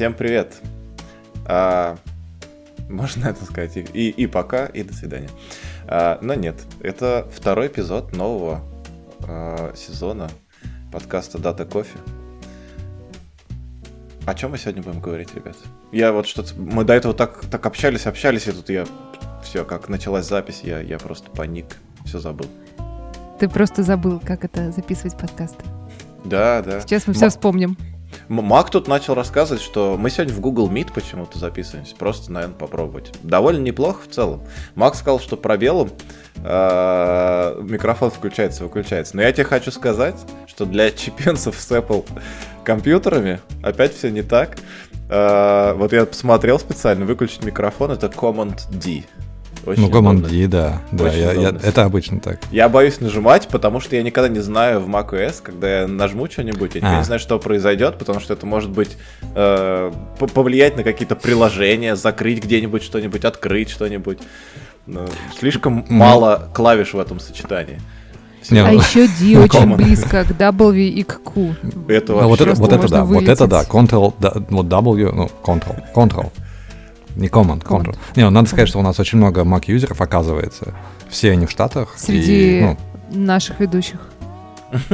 Всем привет. А, можно это сказать и, и, пока, и до свидания. А, но нет, это второй эпизод нового а, сезона подкаста Дата Кофе. О чем мы сегодня будем говорить, ребят? Я вот что-то... Мы до этого так, так общались, общались, и тут я... Все, как началась запись, я, я просто паник, все забыл. Ты просто забыл, как это записывать подкасты. Да, да. Сейчас мы все вспомним. Мак тут начал рассказывать, что мы сегодня в Google Meet почему-то записываемся. Просто, наверное, попробовать. Довольно неплохо в целом. Мак сказал, что пробелом э, микрофон включается, выключается. Но я тебе хочу сказать, что для чемпионцев с Apple компьютерами опять все не так. Э, вот я посмотрел специально, выключить микрофон это Command D. Очень ну, D, да. да я, я, это обычно так. Я боюсь нажимать, потому что я никогда не знаю в macOS, когда я нажму что-нибудь, я а. не знаю, что произойдет, потому что это может быть э, повлиять на какие-то приложения, закрыть где-нибудь что-нибудь, открыть что-нибудь. Но слишком mm. мало клавиш в этом сочетании. Не, а ну, еще D очень близко к W и к Q. Это ну, вот, это, вот это да, вылететь. вот это да, Ctrl, да, вот W, ну, Ctrl, Ctrl. Не Command, Control. Не, ну, надо сказать, что у нас очень много Mac-юзеров, оказывается. Все они в Штатах. Среди и, ну... наших ведущих.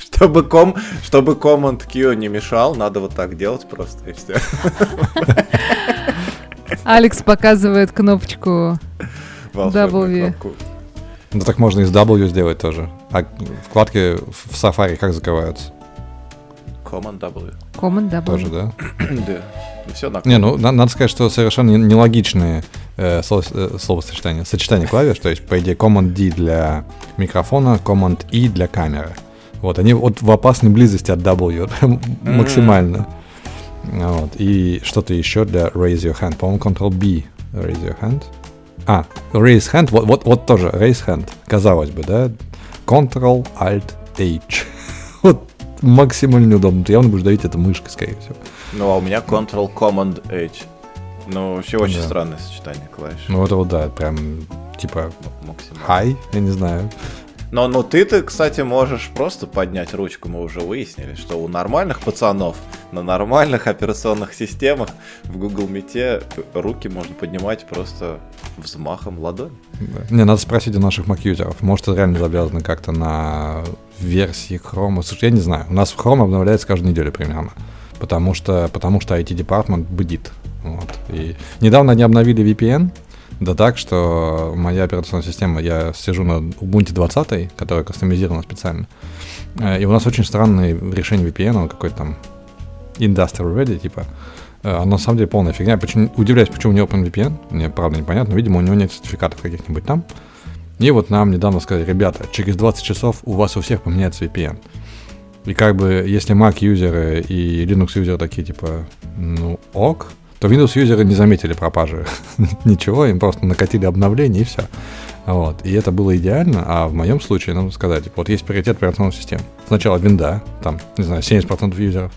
Чтобы, ком, чтобы Command Q не мешал, надо вот так делать просто, и все. Алекс показывает кнопочку W. Ну так можно и с W сделать тоже. А вкладки в Safari как закрываются? Command W. Command W. Тоже, да? да. Все на Не, ну, надо сказать, что совершенно нелогичные э, слово, э, словосочетания. Сочетание клавиш, то есть, по идее, Command D для микрофона, Command E для камеры. Вот, они вот в опасной близости от W, максимально. Вот, и что-то еще для raise your hand. По-моему, Ctrl-B raise your hand. А, raise hand, вот, вот, вот тоже raise hand, казалось бы, да? Ctrl-Alt-H. Максимально неудобно. Ты явно будешь давить это мышкой, скорее всего. Ну, а у меня Ctrl-Command-H. Ну, вообще очень да. странное сочетание клавиш. Ну, это вот, да, прям, типа, хай, я не знаю. Но ну ты-то, кстати, можешь просто поднять ручку, мы уже выяснили, что у нормальных пацанов на нормальных операционных системах в Google Meet руки можно поднимать просто взмахом ладони. Не, надо спросить у наших Mac-юзеров. Может, это реально завязано как-то на версии Chrome. Слушай, я не знаю. У нас Chrome обновляется каждую неделю примерно. Потому что, потому что IT-департмент бдит. Вот. И недавно они обновили VPN, да так, что моя операционная система, я сижу на Ubuntu 20, которая кастомизирована специально. Э, и у нас очень странное решение VPN, он какой-то там industrial ready, типа. А на самом деле полная фигня. Почему, удивляюсь, почему не OpenVPN. Мне правда непонятно. Видимо, у него нет сертификатов каких-нибудь там. И вот нам недавно сказали, ребята, через 20 часов у вас у всех поменяется VPN. И как бы, если Mac-юзеры и Linux-юзеры такие, типа, ну, ок, то Windows-юзеры не заметили пропажи ничего, им просто накатили обновление и все. Вот. И это было идеально, а в моем случае, надо сказать, вот есть приоритет операционной системы. Сначала винда, там, не знаю, 70% юзеров,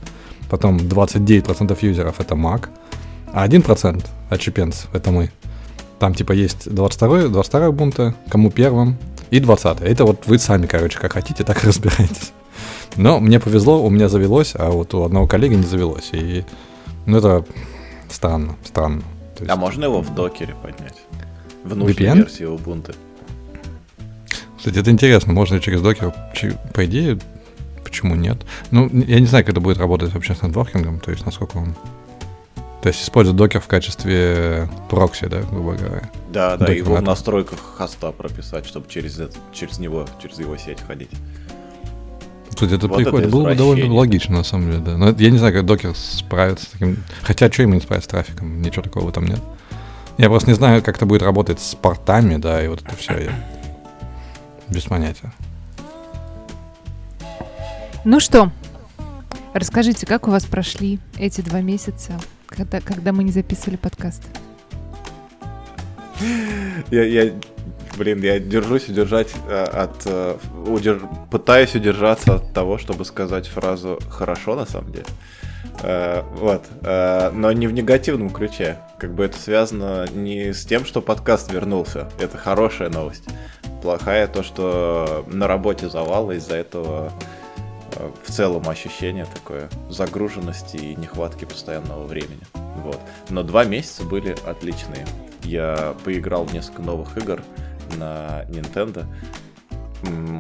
потом 29% юзеров это Mac, а 1% отщепенцев это мы. Там типа есть 22 22 бунта, кому первым, и 20 Это вот вы сами, короче, как хотите, так и разбирайтесь. Но мне повезло, у меня завелось, а вот у одного коллеги не завелось. И ну, это странно, странно. есть... А можно его в докере поднять? В нужной VPN? версии Ubuntu. Кстати, это интересно, можно через докер, по идее, почему нет? Ну, я не знаю, как это будет работать вообще с нетворкингом, то есть насколько он... То есть использует докер в качестве прокси, да, грубо говоря. Да, да, его в настройках хоста прописать, чтобы через, это, через него, через его сеть ходить. Кстати, это вот. Это было бы довольно логично, на самом деле, да. Но я не знаю, как докер справится с таким... Хотя, что ему не справиться с трафиком? Ничего такого там нет. Я просто не знаю, как это будет работать с портами, да, и вот это все. Я... Без понятия. Ну что, расскажите, как у вас прошли эти два месяца, когда, когда мы не записывали подкаст? Я, я, блин, я держусь удержать э, от... Э, удерж, пытаюсь удержаться от того, чтобы сказать фразу «хорошо» на самом деле. Uh, вот. Но не в негативном ключе. Как бы это связано не с тем, что подкаст вернулся. Это хорошая новость. Плохая то, что на работе завал, из-за этого э, в целом ощущение такое загруженности и нехватки постоянного времени. Вот. Но два месяца были отличные. Я поиграл в несколько новых игр на Nintendo.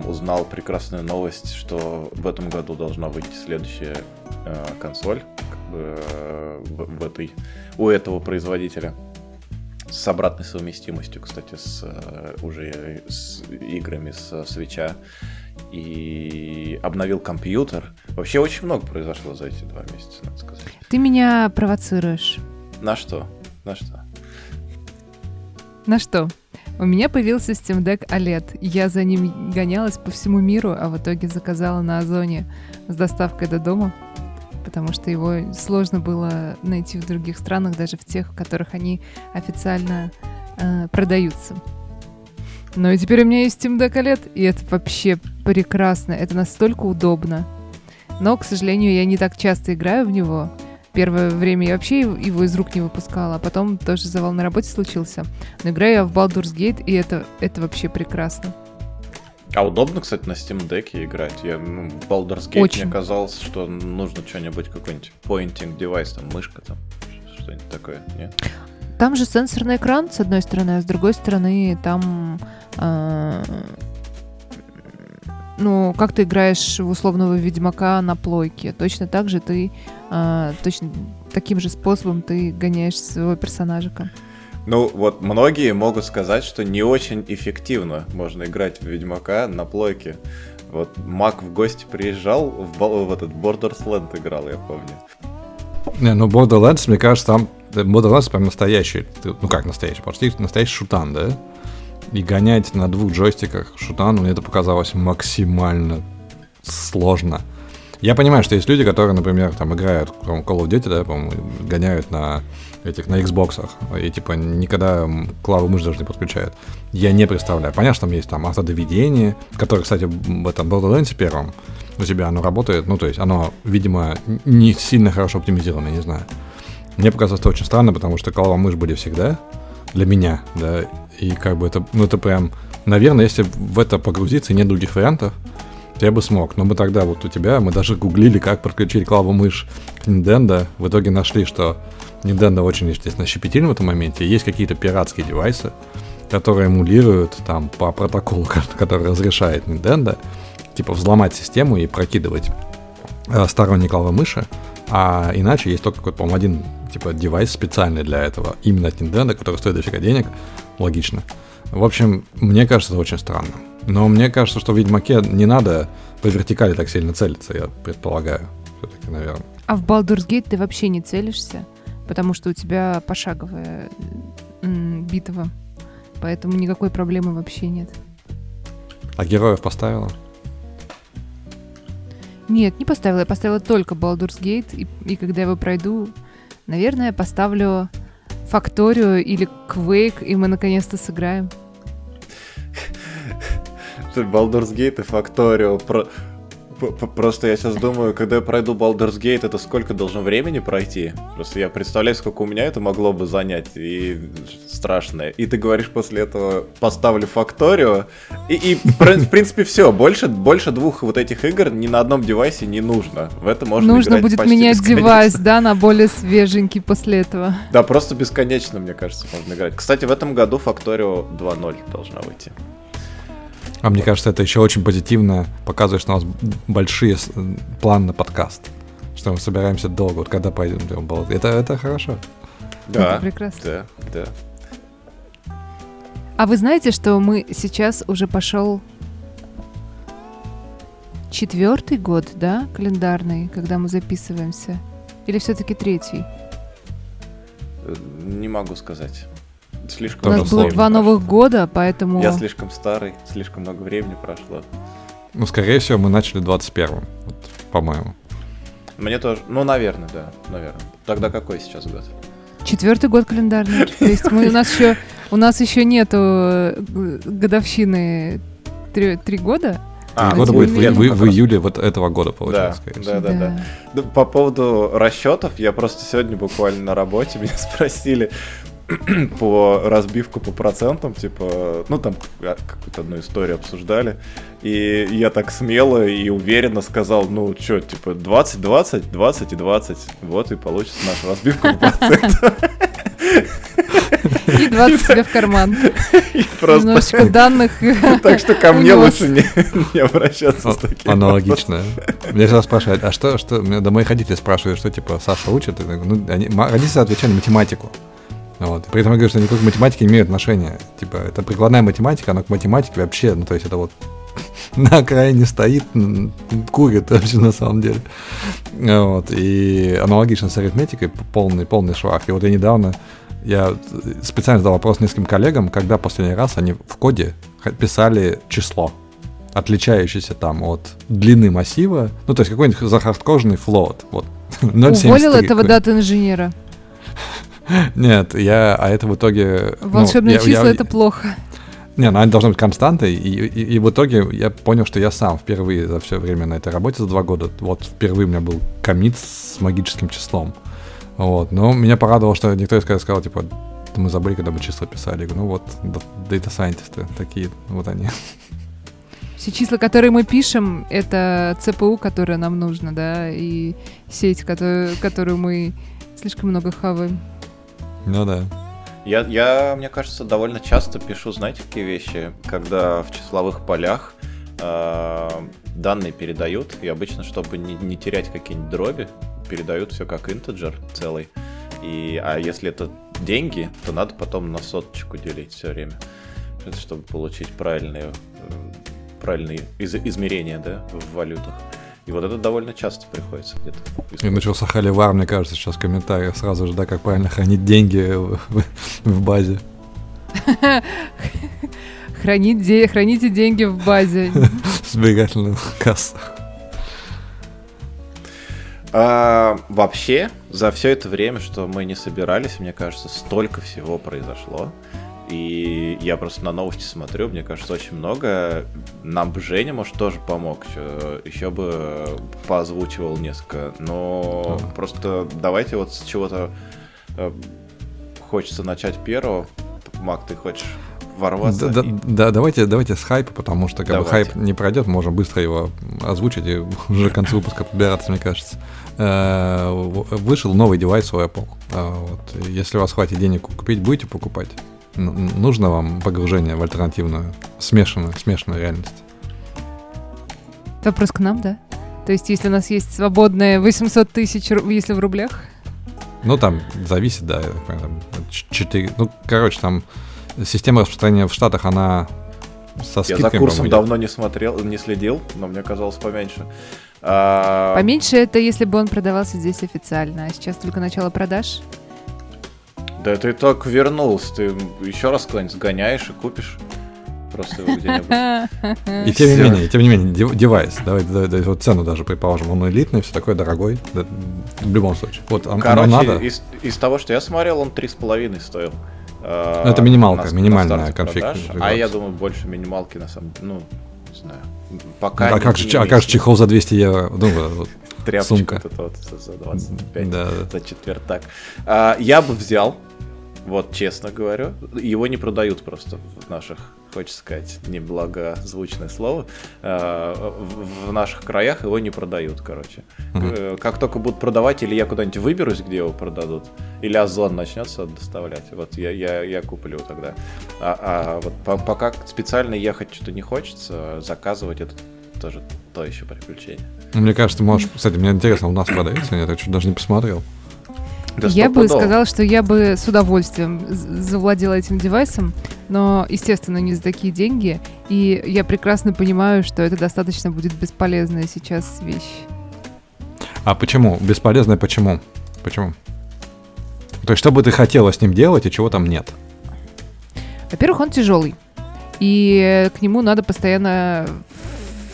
Узнал прекрасную новость, что в этом году должна выйти следующая э, консоль как бы, э, в, в этой, у этого производителя с обратной совместимостью, кстати, с э, уже с играми с свеча и обновил компьютер. Вообще очень много произошло за эти два месяца, надо сказать. Ты меня провоцируешь. На что? На что? На что? У меня появился Steam Deck OLED. Я за ним гонялась по всему миру, а в итоге заказала на Озоне с доставкой до дома, потому что его сложно было найти в других странах, даже в тех, в которых они официально э, продаются. Но и теперь у меня есть Steam Deck OLED, и это вообще прекрасно. Это настолько удобно. Но, к сожалению, я не так часто играю в него. Первое время я вообще его из рук не выпускала, а потом тоже завал на работе случился. Но играю я в Baldur's Gate, и это, это вообще прекрасно. А удобно, кстати, на Steam Deck играть. Я, ну, в Baldur's Gate Очень. мне казалось, что нужно что-нибудь, какой-нибудь pointing девайс, там, мышка там, что-нибудь такое, нет? Там же сенсорный экран, с одной стороны, а с другой стороны, там а, ну, как ты играешь в условного ведьмака на плойке, точно так же ты, э, точно таким же способом ты гоняешь своего персонажика. Ну, вот многие могут сказать, что не очень эффективно можно играть в Ведьмака на плойке. Вот Мак в гости приезжал, в, в этот Borderlands играл, я помню. Не, ну Borderlands, мне кажется, там Borderlands прям настоящий, ну как настоящий, почти настоящий шутан, да? И гонять на двух джойстиках шутан, мне это показалось максимально сложно. Я понимаю, что есть люди, которые, например, там играют Call of Duty, да, по-моему, гоняют на этих, на Xbox, и типа никогда клаву мышь даже не подключают. Я не представляю. Понятно, что там есть там автодоведение, которое, кстати, в этом Borderlands первом у тебя оно работает, ну, то есть оно, видимо, не сильно хорошо оптимизировано, не знаю. Мне показалось это очень странно, потому что клава мышь были всегда, для меня, да, и как бы это, ну это прям, наверное, если в это погрузиться и нет других вариантов, то я бы смог. Но мы тогда вот у тебя, мы даже гуглили, как подключить клаву мышь к Nintendo. В итоге нашли, что Nintendo очень, естественно, щепетильно в этом моменте. Есть какие-то пиратские девайсы, которые эмулируют там по протоколу, который разрешает Nintendo, типа взломать систему и прокидывать э, сторонние клавы мыши. А иначе есть только какой-то, по-моему, один типа девайс специальный для этого, именно от Nintendo, который стоит дофига денег, логично. В общем, мне кажется, это очень странно. Но мне кажется, что в Ведьмаке не надо по вертикали так сильно целиться, я предполагаю. Все-таки, наверное. А в Baldur's Gate ты вообще не целишься, потому что у тебя пошаговая битва. Поэтому никакой проблемы вообще нет. А героев поставила? Нет, не поставила. Я поставила только Baldur's Gate, и, и когда я его пройду, наверное, поставлю Факторию или Quake, и мы наконец-то сыграем. Baldur's Gate и Факторию. Про... Просто я сейчас думаю, когда я пройду Baldur's Gate, это сколько должно времени пройти? Просто я представляю, сколько у меня это могло бы занять, и страшно. И ты говоришь после этого, поставлю Факторию, и, и в принципе все, больше, больше двух вот этих игр ни на одном девайсе не нужно. В это можно Нужно будет менять девайс, да, на более свеженький после этого. Да, просто бесконечно, мне кажется, можно играть. Кстати, в этом году Факторио 2.0 должна выйти. А мне кажется, это еще очень позитивно показывает, что у нас большие планы на подкаст. Что мы собираемся долго. Вот когда пойдем, это, это хорошо. Да, это прекрасно. Да, да. А вы знаете, что мы сейчас уже пошел четвертый год, да, календарный, когда мы записываемся? Или все-таки третий? Не могу сказать. Слишком У нас было два новых года, поэтому... Я слишком старый, слишком много времени прошло. Ну, скорее всего, мы начали 21-м, вот, по-моему. Мне тоже, ну, наверное, да, наверное. Тогда какой сейчас год? Четвертый год календарный. То есть мы, у нас еще у нас еще нету э, годовщины три, три года. А, года будет в, в, в июле вот этого года, получается. Да, да, да, да. По поводу расчетов, я просто сегодня буквально на работе меня спросили, по разбивку по процентам, типа, ну там а, какую-то одну историю обсуждали, и я так смело и уверенно сказал, ну что, типа 20, 20, 20 и 20, вот и получится наша разбивка по процентам. И 20 себе в карман. Просто... Немножечко данных. Так что ко мне лучше не, не обращаться с таким. Аналогично. Меня всегда спрашивают, а что, что, до моих родителей спрашивают, что типа Саша учит? Ну, они, родители отвечали математику. Вот. При этом я говорю, что никакой к математике не имеют отношения. Типа, это прикладная математика, но к математике вообще, ну, то есть это вот на окраине стоит, курит вообще на самом деле. Вот. И аналогично с арифметикой полный, полный швах. И вот я недавно я специально задал вопрос нескольким коллегам, когда последний раз они в коде писали число, отличающееся там от длины массива, ну, то есть какой-нибудь захардкожный флот, вот. Уволил этого дата-инженера. Нет, я, а это в итоге... Ну, Волшебные ну, числа это плохо. Не, ну они должны быть константой, и, и, и в итоге я понял, что я сам впервые за все время на этой работе за два года, вот впервые у меня был комит с магическим числом. Вот, но меня порадовало, что никто из сказал, типа, мы забыли, когда мы числа писали. Я говорю, ну вот, дата сайентисты такие, вот они. Все числа, которые мы пишем, это ЦПУ, которая нам нужна, да, и сеть, которую, которую мы слишком много хаваем. Ну да. Я, я, мне кажется, довольно часто пишу, знаете, какие вещи, когда в числовых полях э, данные передают, и обычно, чтобы не, не терять какие-нибудь дроби, передают все как интеджер целый. И, а если это деньги, то надо потом на соточку делить все время, чтобы получить правильные, э, правильные из, измерения да, в валютах. И вот это довольно часто приходится где-то. И начался холивар, мне кажется, сейчас в комментариях сразу же, да, как правильно хранить деньги в, в базе. Хранить де... Храните деньги в базе. Сберегательных кассах. А, вообще, за все это время, что мы не собирались, мне кажется, столько всего произошло. И я просто на новости смотрю, мне кажется, очень много. Нам бы Женя, может, тоже помог. Еще, бы поозвучивал несколько. Но а. просто давайте вот с чего-то э, хочется начать первого. Мак, ты хочешь ворваться. Да, и... да, давайте, давайте с хайпа, потому что как бы хайп не пройдет, можем быстро его озвучить и уже к концу выпуска подбираться, мне кажется. Э, вышел новый девайс у Apple. Э, вот. Если у вас хватит денег купить, будете покупать? Нужно вам погружение в альтернативную, смешанную, смешанную реальность? Вопрос к нам, да? То есть, если у нас есть свободные 800 тысяч, если в рублях? Ну, там зависит, да, там, 4, ну, короче, там система распространения в Штатах, она со скидками, Я за курсом давно не смотрел, не следил, но мне казалось поменьше. А... Поменьше это если бы он продавался здесь официально, а сейчас только начало продаж? Да ты так вернулся, ты еще раз куда-нибудь сгоняешь и купишь. Просто его где-нибудь. И тем не менее, тем не менее, девайс, давай, давай, давай вот цену даже предположим, он элитный, все такое дорогой, да, в любом случае. Вот, Короче, надо. Из, из того, что я смотрел, он 3,5 стоил. Ну, это минималка, на, минимальная на конфиг. А я думаю, больше минималки на самом деле, ну, не знаю. Пока ну, а, как же, а как же чехол за 200 евро? Ну, вот, Тряпочка Сумка. Вот вот за 25, да. за четвертак. А, я бы взял, вот честно говорю. Его не продают просто в наших, хочется сказать, неблагозвучное слово. Э, в наших краях его не продают, короче. Угу. Как только будут продавать, или я куда-нибудь выберусь, где его продадут, или Озон начнется доставлять, вот я, я, я куплю тогда. А, а вот пока специально ехать что-то не хочется, заказывать это тоже то еще приключение. Мне кажется, можешь, кстати, мне интересно, у нас продается, я так что даже не посмотрел. Да я бы сказала, что я бы с удовольствием завладела этим девайсом, но, естественно, не за такие деньги. И я прекрасно понимаю, что это достаточно будет бесполезная сейчас вещь. А почему? Бесполезная почему? Почему? То есть, что бы ты хотела с ним делать и чего там нет? Во-первых, он тяжелый. И к нему надо постоянно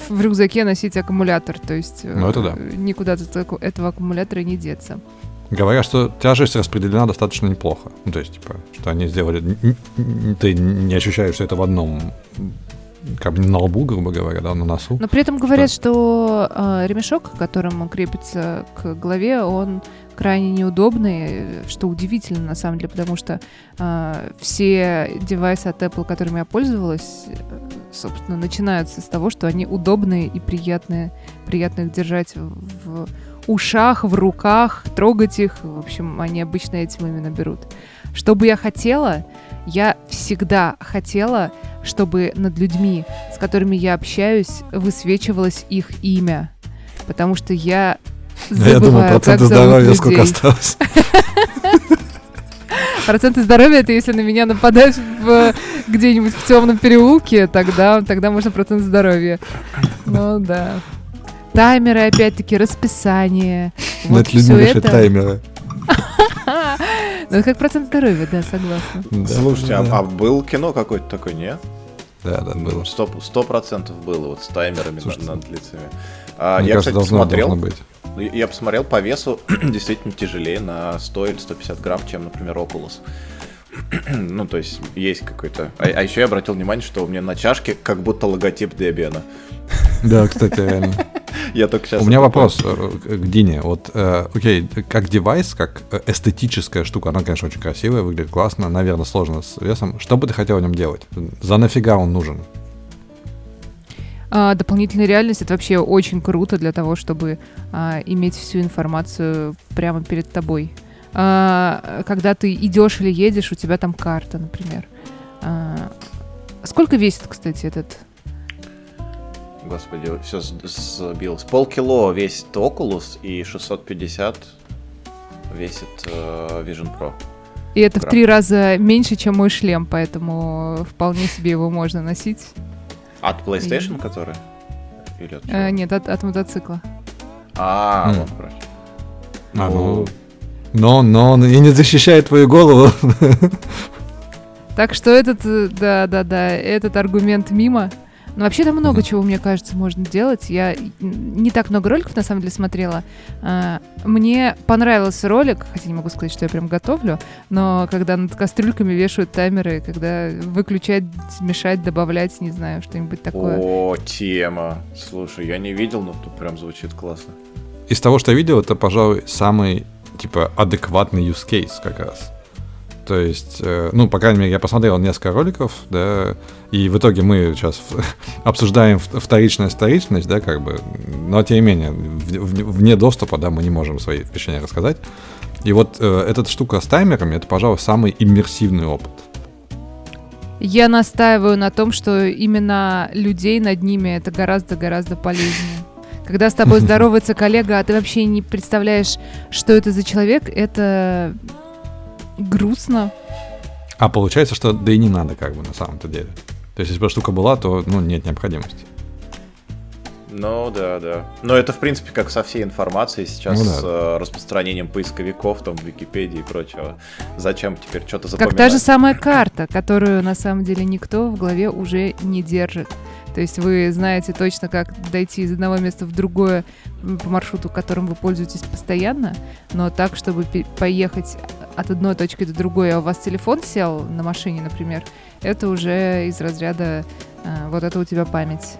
в рюкзаке носить аккумулятор. То есть ну, это да. Э, никуда от этого аккумулятора не деться. Говорят, что тяжесть распределена достаточно неплохо. Ну, то есть, типа, что они сделали... Ты не ощущаешь, что это в одном как бы не на лбу, грубо говоря, да, на носу. Но при этом говорят, что э, ремешок, к которому крепится к голове, он крайне неудобный, что удивительно на самом деле, потому что э, все девайсы от Apple, которыми я пользовалась, собственно, начинаются с того, что они удобные и приятные, приятно их держать в, в ушах, в руках, трогать их. В общем, они обычно этим именно берут. Что бы я хотела? Я всегда хотела, чтобы над людьми, с которыми я общаюсь, высвечивалось их имя. Потому что я забываю, я думаю, проценты здоровья сколько осталось. Проценты здоровья это если на меня нападают в, где-нибудь в темном переулке, тогда, тогда можно процент здоровья. Ну да. Таймеры, опять-таки, расписание. Вот Над людьми это... таймеры. Ну, как процент здоровья, да, согласна. Да, Слушайте, а, а был кино какое-то такое, нет? Да, да, было. Сто процентов было, вот с таймерами Слушайте, над лицами. А, я, кажется, кстати, должно, посмотрел. Должно быть. Ну, я посмотрел по весу действительно тяжелее на 100 или 150 грамм, чем, например, Oculus. ну, то есть есть какой-то... А, а еще я обратил внимание, что у меня на чашке как будто логотип Debian. да, кстати, реально. Я только сейчас... У меня вопрос э, к Дине. Вот, э, окей, как девайс, как э, эстетическая штука, она, конечно, очень красивая, выглядит классно, наверное, сложно с весом. Что бы ты хотел в нем делать? За нафига он нужен? А, дополнительная реальность это вообще очень круто для того, чтобы а, иметь всю информацию прямо перед тобой. А, когда ты идешь или едешь, у тебя там карта, например. А, сколько весит, кстати, этот Господи, все сбилось. Полкило весит Oculus и 650 весит uh, Vision Pro. И это Грамм. в три раза меньше, чем мой шлем, поэтому вполне себе его можно носить. От PlayStation, и... который? Или от а, нет, от, от мотоцикла. А, mm. вот, короче. А, ну... Но, но, и не защищает твою голову. Так что этот, э, да, да, да, этот аргумент мимо. Но вообще там много mm-hmm. чего, мне кажется, можно делать. Я не так много роликов, на самом деле, смотрела. А, мне понравился ролик, хотя не могу сказать, что я прям готовлю, но когда над кастрюльками вешают таймеры, когда выключать, мешать, добавлять, не знаю, что-нибудь такое. О, тема. Слушай, я не видел, но тут прям звучит классно. Из того, что я видел, это, пожалуй, самый, типа, адекватный use case как раз. То есть, э, ну, по крайней мере, я посмотрел несколько роликов, да, и в итоге мы сейчас обсуждаем вторичная вторичность, да, как бы, но тем не менее, вне доступа, да, мы не можем свои впечатления рассказать. И вот э, эта штука с таймерами, это, пожалуй, самый иммерсивный опыт. Я настаиваю на том, что именно людей над ними это гораздо-гораздо полезнее. Когда с тобой здоровается коллега, а ты вообще не представляешь, что это за человек, это грустно. А получается, что да и не надо как бы на самом-то деле. То есть, если бы штука была, то ну, нет необходимости. Ну да, да. Но это, в принципе, как со всей информацией сейчас ну, да. с э, распространением поисковиков, там, Википедии и прочего. Зачем теперь что-то запоминать? Как та же самая карта, которую на самом деле никто в голове уже не держит. То есть вы знаете точно, как дойти из одного места в другое по маршруту, которым вы пользуетесь постоянно, но так, чтобы поехать от одной точки до другой, а у вас телефон сел на машине, например, это уже из разряда э, вот это у тебя память.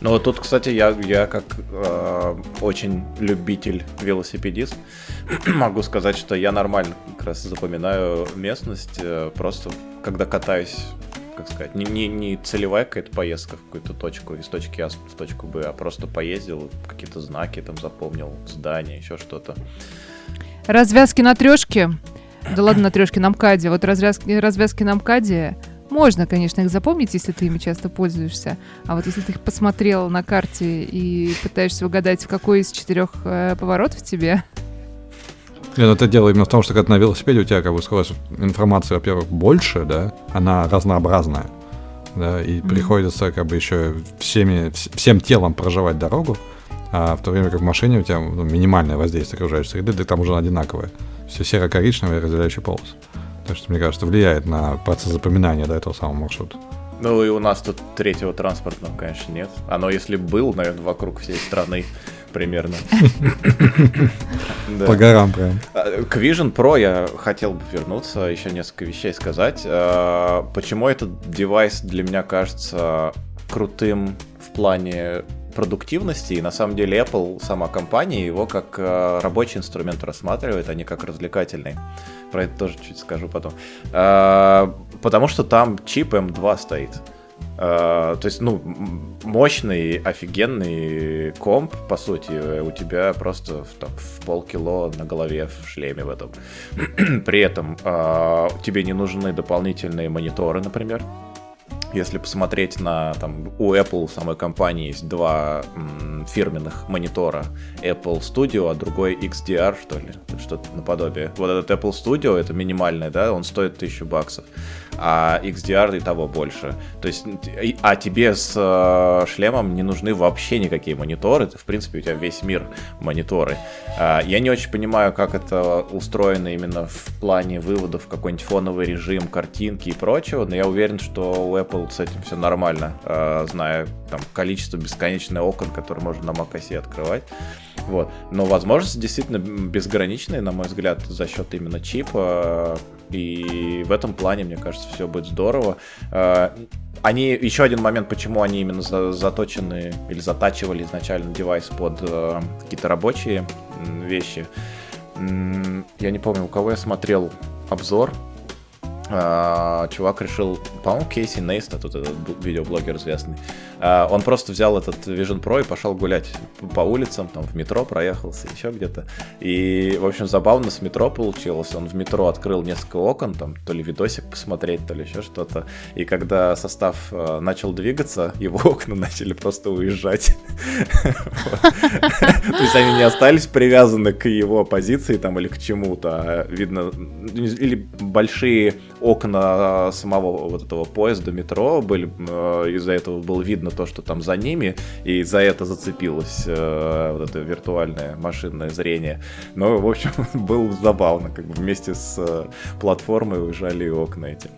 Ну тут, кстати, я, я как э, очень любитель велосипедист могу сказать, что я нормально как раз запоминаю местность, э, просто когда катаюсь как сказать, не, не, не целевая какая-то поездка в какую-то точку, из точки А в точку Б, а просто поездил, какие-то знаки там запомнил, здания, еще что-то. Развязки на трешке. Да ладно, на трешке, на МКАДе. Вот развязки, развязки на МКАДе можно, конечно, их запомнить, если ты ими часто пользуешься. А вот если ты их посмотрел на карте и пытаешься угадать, в какой из четырех э, поворотов тебе, нет, ну это дело именно в том, что когда на велосипеде у тебя как бы скорость информации, во-первых, больше, да, она разнообразная, да, и mm-hmm. приходится как бы еще всеми, всем телом проживать дорогу, а в то время как в машине у тебя ну, минимальное воздействие окружающей среды, да там уже одинаковое. Все серо-коричневое разделяющий полос. Так что, мне кажется, влияет на процесс запоминания до этого самого маршрута. Ну и у нас тут третьего транспортного, конечно, нет. Оно, если был, наверное, вокруг всей страны, примерно. По горам прям. А, к Vision Pro я хотел бы вернуться, еще несколько вещей сказать. А, почему этот девайс для меня кажется крутым в плане продуктивности, и на самом деле Apple, сама компания, его как э, рабочий инструмент рассматривает, а не как развлекательный. Про это тоже чуть скажу потом. Э, потому что там чип M2 стоит. Uh, то есть, ну, мощный, офигенный комп, по сути, у тебя просто там, в полкило на голове в шлеме в этом. При этом uh, тебе не нужны дополнительные мониторы, например. Если посмотреть на, там, у Apple самой компании есть два м, фирменных монитора. Apple Studio, а другой XDR, что ли, что-то наподобие. Вот этот Apple Studio, это минимальный, да, он стоит 1000 баксов а XDR и того больше. То есть, а тебе с э, шлемом не нужны вообще никакие мониторы, в принципе, у тебя весь мир мониторы. А, я не очень понимаю, как это устроено именно в плане выводов какой-нибудь фоновый режим, картинки и прочего, но я уверен, что у Apple с этим все нормально, э, зная там количество бесконечных окон, которые можно на macOS открывать. Вот. Но возможности действительно безграничные, на мой взгляд, за счет именно чипа. И в этом плане, мне кажется, все будет здорово. А, они, еще один момент, почему они именно заточены или затачивали изначально девайс под э, какие-то рабочие вещи. Я не помню, у кого я смотрел обзор а, чувак решил, по-моему, Кейси Нейст, тут этот видеоблогер известный, а, он просто взял этот Vision Pro и пошел гулять по улицам, там в метро проехался, еще где-то. И, в общем, забавно с метро получилось. Он в метро открыл несколько окон, там то ли видосик посмотреть, то ли еще что-то. И когда состав а, начал двигаться, его окна начали просто уезжать. То есть они не остались привязаны к его позиции там или к чему-то. Видно, или большие окна самого вот этого поезда, метро были, э, из-за этого было видно то, что там за ними, и за это зацепилось э, вот это виртуальное машинное зрение. Но, в общем, было забавно, как бы вместе с э, платформой уезжали и окна эти.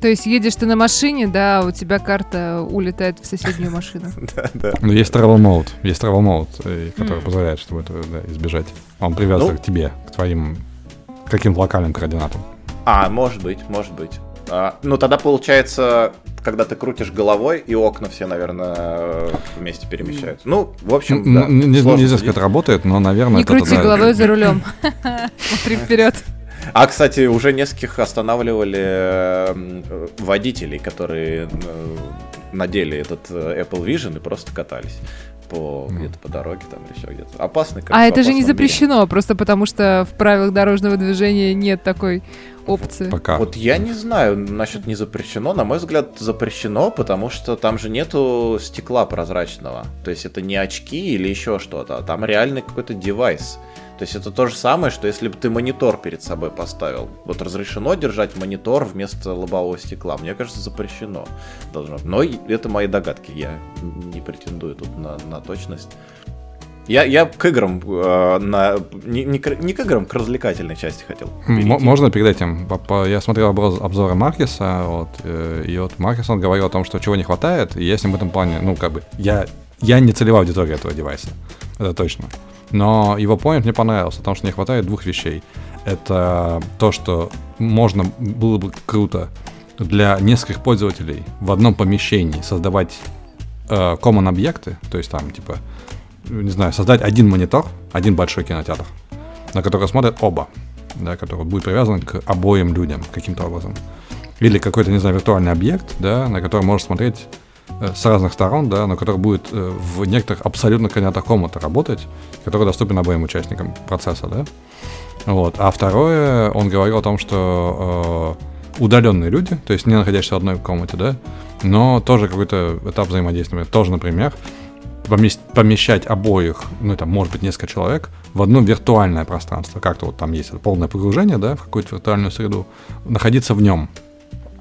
То есть едешь ты на машине, да, у тебя карта улетает в соседнюю машину. Да, да. Ну, есть travel mode, есть travel mode, который позволяет, чтобы это избежать. Он привязан ну. к тебе, к твоим каким-то локальным координатам. А, может быть, может быть. А, ну, тогда получается, когда ты крутишь головой, и окна все, наверное, вместе перемещаются. Ну, в общем, да, не, Нельзя сказать, работает, но, наверное... Не крути тогда... головой за рулем. Смотри вперед. А, кстати, уже нескольких останавливали водителей, которые надели этот э, Apple Vision и просто катались по mm. где-то по дороге там или еще где-то. Опасный. А это же не запрещено, мире. просто потому что в правилах дорожного движения нет такой опции. Пока. Вот я не знаю насчет не запрещено. На мой взгляд, запрещено, потому что там же нету стекла прозрачного. То есть это не очки или еще что-то, а там реальный какой-то девайс. То есть это то же самое, что если бы ты монитор перед собой поставил. Вот разрешено держать монитор вместо лобового стекла. Мне кажется, запрещено должно. Но это мои догадки. Я не претендую тут на, на точность. Я, я к играм, э, на, не, не, к, не к играм, к развлекательной части хотел. М- можно перед этим? Я смотрел обзор, обзоры Маркеса, вот, э, и вот Маркес, он говорил о том, что чего не хватает, и я с ним в этом плане, ну, как бы, я, я не целевая аудитория этого девайса, это точно. Но его поинт мне понравился, потому что не хватает двух вещей. Это то, что можно, было бы круто для нескольких пользователей в одном помещении создавать э, common объекты, то есть там, типа, не знаю, создать один монитор, один большой кинотеатр, на который смотрят оба, да, который будет привязан к обоим людям каким-то образом. Или какой-то, не знаю, виртуальный объект, да, на который можно смотреть э, с разных сторон, да, но который будет э, в некоторых абсолютно координатах комнаты работать, который доступен обоим участникам процесса, да. Вот. А второе, он говорил о том, что э, удаленные люди, то есть не находящиеся в одной комнате, да, но тоже какой-то этап взаимодействия. Тоже, например, помещать обоих, ну, это может быть несколько человек, в одно виртуальное пространство. Как-то вот там есть полное погружение, да, в какую-то виртуальную среду, находиться в нем.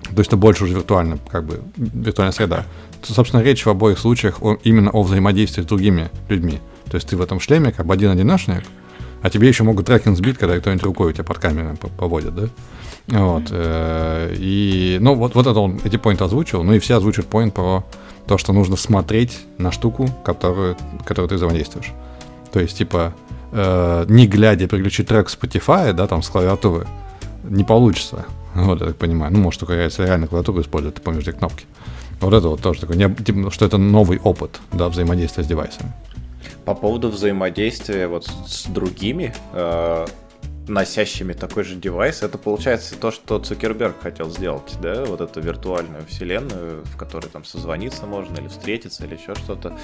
То есть это больше уже виртуально, как бы, виртуальная среда. Собственно, речь в обоих случаях о, именно о взаимодействии с другими людьми. То есть ты в этом шлеме как бы один-одинешник, а тебе еще могут трекинг сбить, когда кто-нибудь рукой у тебя под камерой поводит, да? Вот. Э, и, ну, вот, вот это он, эти поинты озвучил, ну и все озвучивают поинт про то, что нужно смотреть на штуку, которую, которую ты взаимодействуешь. То есть, типа, э, не глядя переключить трек Spotify, да, там, с клавиатуры, не получится. Вот, я так понимаю. Ну, может, только если реально клавиатуру использовать, ты помнишь, где кнопки. Вот это вот тоже такое, типа, что это новый опыт, да, взаимодействия с девайсами. По поводу взаимодействия вот с другими, э, носящими такой же девайс, это получается то, что Цукерберг хотел сделать, да, вот эту виртуальную вселенную, в которой там созвониться можно или встретиться или еще что-то.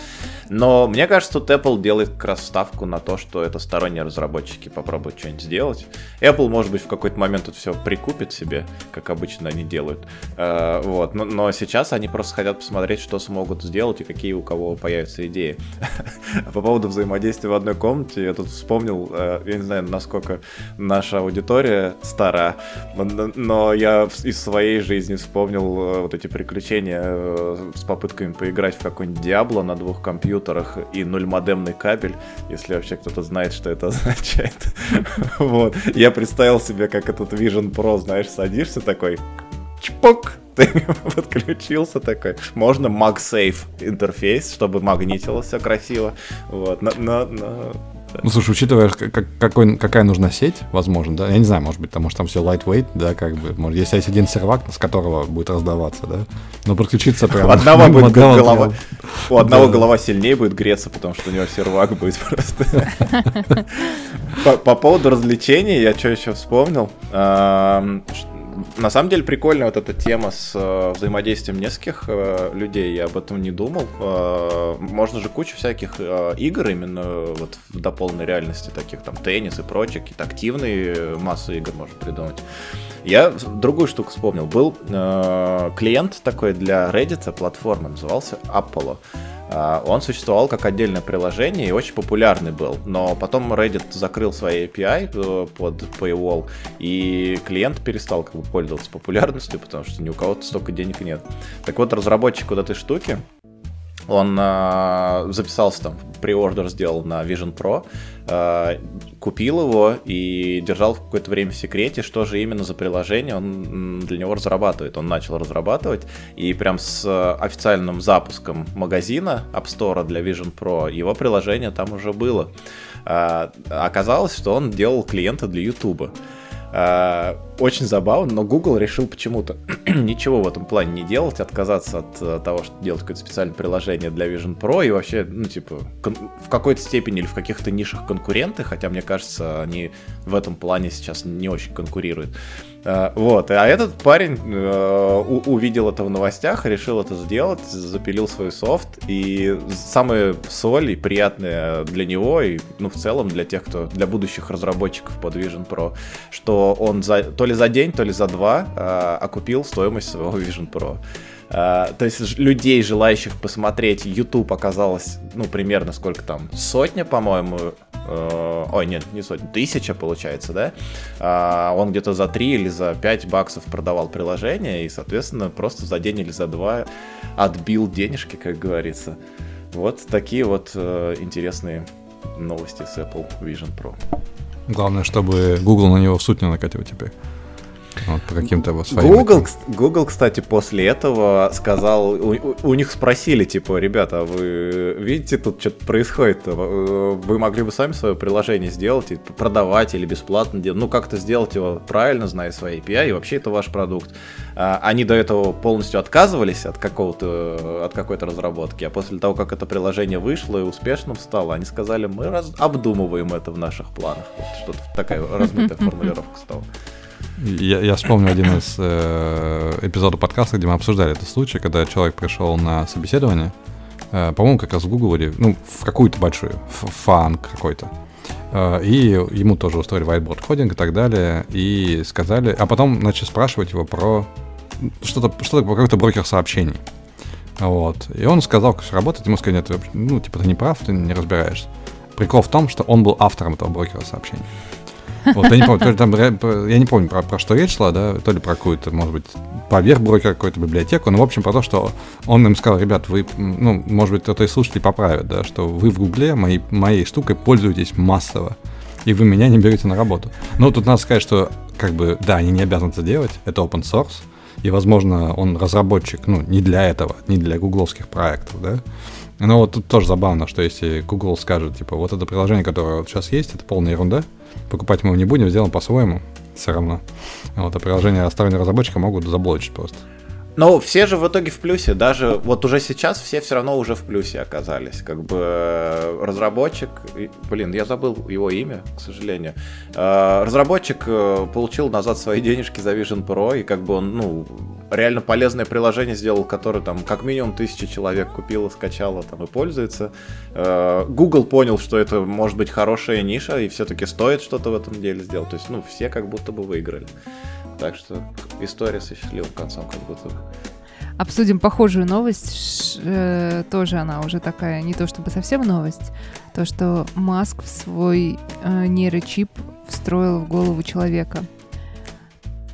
Но мне кажется, тут Apple делает как раз ставку на то, что это сторонние разработчики попробуют что-нибудь сделать. Apple, может быть, в какой-то момент тут все прикупит себе, как обычно они делают. Э, вот, но, но сейчас они просто хотят посмотреть, что смогут сделать и какие у кого появятся идеи. По поводу взаимодействия в одной комнате, я тут вспомнил, э, я не знаю, насколько наша аудитория стара, но я из своей жизни вспомнил э, вот эти приключения э, с попытками поиграть в какой-нибудь Диабло на двух компьютерах и нульмодемный кабель, если вообще кто-то знает, что это означает. Вот. Я представил себе, как этот Vision Pro, знаешь, садишься такой, чпок, ты подключился такой. Можно MagSafe интерфейс, чтобы магнитило все красиво. Вот, но, но, но ну, слушай, учитывая, как, какой, какая нужна сеть, возможно, да, я не знаю, может быть, потому что там все lightweight, да, как бы, может, если есть один сервак, с которого будет раздаваться, да, но подключиться прямо... У одного будет голова, у одного голова сильнее будет греться, потому что у него сервак будет просто. По поводу развлечений, я что еще вспомнил, на самом деле прикольная вот эта тема с э, взаимодействием нескольких э, людей, я об этом не думал. Э, можно же кучу всяких э, игр именно вот до полной реальности, таких там теннис и прочее, какие-то активные массу игр можно придумать. Я другую штуку вспомнил. Был э, клиент такой для Reddit, платформы, назывался Apollo. А, он существовал как отдельное приложение и очень популярный был. Но потом Reddit закрыл свои API э, под Paywall, и клиент перестал как бы пользоваться популярностью, потому что ни у кого-то столько денег нет. Так вот, разработчик вот этой штуки, он э, записался там, приордер сделал на Vision Pro, э, купил его и держал какое-то время в секрете, что же именно за приложение он для него разрабатывает. Он начал разрабатывать, и прям с официальным запуском магазина App Store для Vision Pro его приложение там уже было. Э, оказалось, что он делал клиента для YouTube. Э, очень забавно, но Google решил почему-то ничего в этом плане не делать, отказаться от э, того, что делать какое-то специальное приложение для Vision Pro и вообще, ну, типа, в какой-то степени или в каких-то нишах конкуренты, хотя, мне кажется, они в этом плане сейчас не очень конкурируют. Uh, вот, а этот парень uh, увидел это в новостях, решил это сделать, запилил свой софт, и самое соль и приятное для него, и, ну, в целом для тех, кто, для будущих разработчиков под Vision Pro, что он за, то ли за день, то ли за два uh, окупил стоимость своего Vision Pro. Uh, то есть людей, желающих посмотреть YouTube, оказалось, ну, примерно сколько там, сотня, по-моему, Э, ой, нет, не сотни, тысяча получается, да? А, он где-то за 3 или за 5 баксов продавал приложение, и, соответственно, просто за день или за два отбил денежки, как говорится. Вот такие вот э, интересные новости с Apple Vision Pro. Главное, чтобы Google на него в суд не накатил теперь. Вот, по каким-то вот своим... Google, Google, кстати, после этого сказал, у, у них спросили, типа, ребята, а вы видите, тут что-то происходит, вы могли бы сами свое приложение сделать, и продавать или бесплатно делать, ну, как-то сделать его правильно, зная свои API, и вообще это ваш продукт. А, они до этого полностью отказывались от какого-то, от какой-то разработки, а после того, как это приложение вышло и успешным стало, они сказали, мы раз, обдумываем это в наших планах. Вот что-то такая размытая формулировка стала. Я, я вспомню один из э, эпизодов подкаста, где мы обсуждали этот случай, когда человек пришел на собеседование, э, по-моему, как раз в Google или ну, в какую-то большую, фанк какой-то. Э, и ему тоже устроили whiteboard кодинг и так далее, и сказали, а потом начали спрашивать его про что-то, что-то какой-то брокер сообщений. Вот. И он сказал, как все работает, ему сказали, нет, ну, типа, ты не прав, ты не разбираешься. Прикол в том, что он был автором этого брокера сообщений. Вот, я не помню, там, я не помню, про, про что речь шла, да, то ли про какую-то, может быть, поверх брокера какую-то библиотеку, но, в общем, про то, что он им сказал, ребят, вы, ну, может быть, кто-то из слушателей поправит, да, что вы в Гугле моей, моей штукой пользуетесь массово, и вы меня не берете на работу. Но тут надо сказать, что, как бы, да, они не обязаны это делать, это open source, и, возможно, он разработчик, ну, не для этого, не для гугловских проектов, да, но вот тут тоже забавно, что если Google скажет, типа, вот это приложение, которое вот сейчас есть, это полная ерунда, покупать мы его не будем, сделаем по-своему, все равно. Вот, а приложения стороннего разработчика могут заблочить просто. Но все же в итоге в плюсе. Даже вот уже сейчас все все равно уже в плюсе оказались. Как бы э, разработчик, блин, я забыл его имя, к сожалению. Э, разработчик э, получил назад свои денежки за Vision Pro, и как бы он, ну, реально полезное приложение сделал, которое там как минимум тысяча человек купило, скачало там и пользуется. Google понял, что это может быть хорошая ниша, и все-таки стоит что-то в этом деле сделать. То есть, ну, все как будто бы выиграли. Так что история со счастливым концом как будто. Обсудим похожую новость. Э, тоже она уже такая, не то чтобы совсем новость. То, что Маск в свой э, нейрочип встроил в голову человека.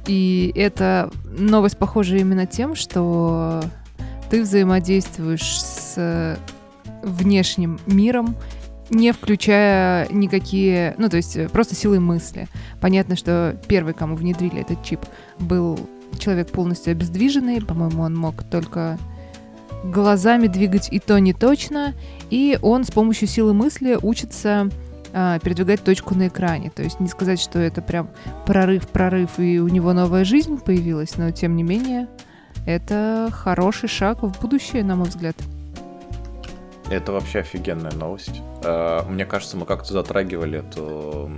И эта новость похожа именно тем, что ты взаимодействуешь с внешним миром не включая никакие, ну, то есть э, просто силой мысли. Понятно, что первый, кому внедрили этот чип, был человек полностью обездвиженный, по-моему, он мог только глазами двигать и то не точно, и он с помощью силы мысли учится а, передвигать точку на экране. То есть не сказать, что это прям прорыв, прорыв, и у него новая жизнь появилась, но тем не менее это хороший шаг в будущее, на мой взгляд. Это вообще офигенная новость. Э, мне кажется, мы как-то затрагивали эту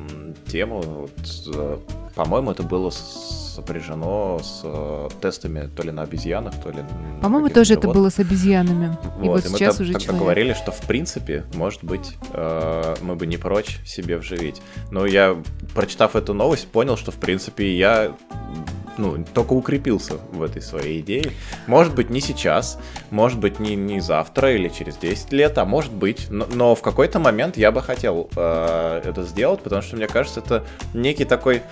тему. Э, по-моему, это было сопряжено с э, тестами то ли на обезьянах, то ли По-моему, тоже это было с обезьянами. Вот, и вот и сейчас мы уже тогда говорили, что в принципе, может быть, мы бы не прочь себе вживить. Но я, прочитав эту новость, понял, что в принципе я ну, только укрепился в этой своей идее. Может быть, не сейчас, может быть, не, не завтра или через 10 лет, а может быть, но, но в какой-то момент я бы хотел э, это сделать, потому что мне кажется, это некий такой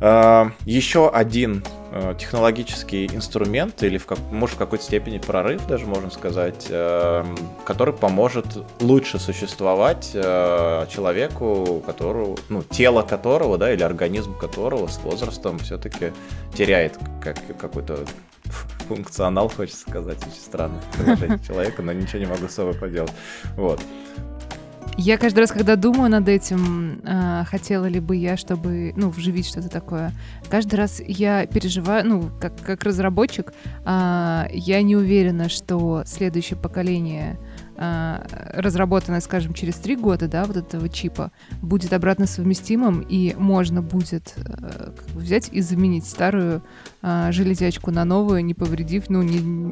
еще один Э, технологический инструмент или, в может, в какой-то степени прорыв, даже можно сказать, э, который поможет лучше существовать э, человеку, которого, ну, тело которого, да, или организм которого с возрастом все-таки теряет как, какой-то функционал, хочется сказать, очень странно человека, но ничего не могу с собой поделать. Вот. Я каждый раз, когда думаю над этим, э, хотела ли бы я, чтобы, ну, вживить что-то такое, каждый раз я переживаю, ну, как, как разработчик, э, я не уверена, что следующее поколение а, разработанное, скажем, через три года, да, вот этого чипа, будет обратно совместимым, и можно будет э, взять и заменить старую э, железячку на новую, не повредив, ну, не,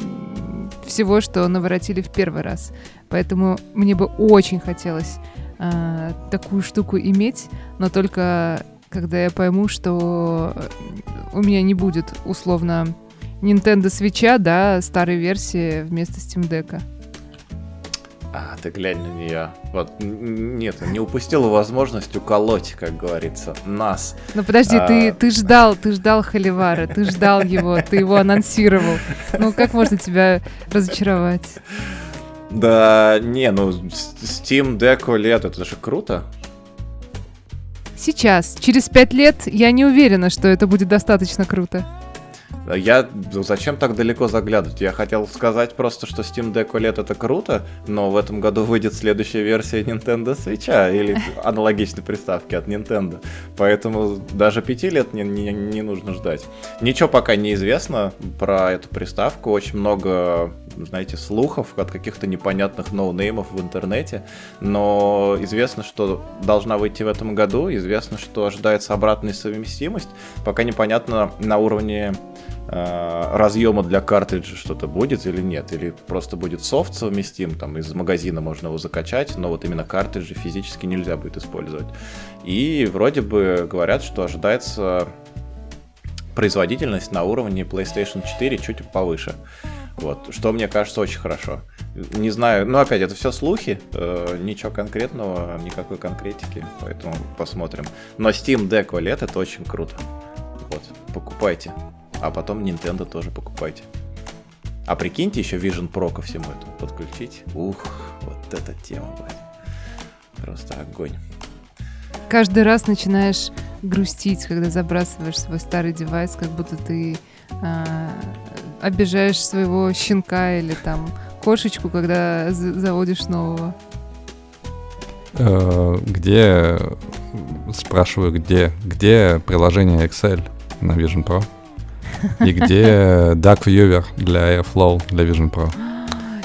всего, что наворотили в первый раз. Поэтому мне бы очень хотелось э, такую штуку иметь, но только когда я пойму, что у меня не будет условно Nintendo Switch, да, старой версии вместо Steam Deck. А, ты глянь на нее. Вот, нет, не упустила возможность уколоть, как говорится, нас. Ну подожди, а... ты, ты ждал, ты ждал Холивара, ты ждал его, ты его анонсировал. Ну как можно тебя разочаровать? Да, не, ну Steam Deck OLED, это же круто. Сейчас, через пять лет, я не уверена, что это будет достаточно круто. Я ну, зачем так далеко заглядывать? Я хотел сказать просто, что Steam Deck OLED это круто, но в этом году выйдет следующая версия Nintendo Switch или аналогичной приставки от Nintendo. Поэтому даже пяти лет не, не, не нужно ждать. Ничего пока не известно про эту приставку. Очень много, знаете, слухов от каких-то непонятных ноунеймов в интернете. Но известно, что должна выйти в этом году. Известно, что ожидается обратная совместимость. Пока непонятно на уровне разъема для картриджа что-то будет или нет, или просто будет софт совместим, там из магазина можно его закачать, но вот именно картриджи физически нельзя будет использовать. И вроде бы говорят, что ожидается производительность на уровне PlayStation 4 чуть повыше. Вот, что мне кажется очень хорошо. Не знаю, ну опять, это все слухи, э, ничего конкретного, никакой конкретики, поэтому посмотрим. Но Steam Deck OLED это очень круто. Вот, покупайте а потом Nintendo тоже покупайте. А прикиньте еще Vision Pro ко всему этому подключить. Ух, вот эта тема, блядь. Просто огонь. Каждый раз начинаешь грустить, когда забрасываешь свой старый девайс, как будто ты э, обижаешь своего щенка или там кошечку, когда заводишь нового. Э, где, спрашиваю, где, где приложение Excel на Vision Pro? И где Duck Viewer для Airflow, для Vision Pro.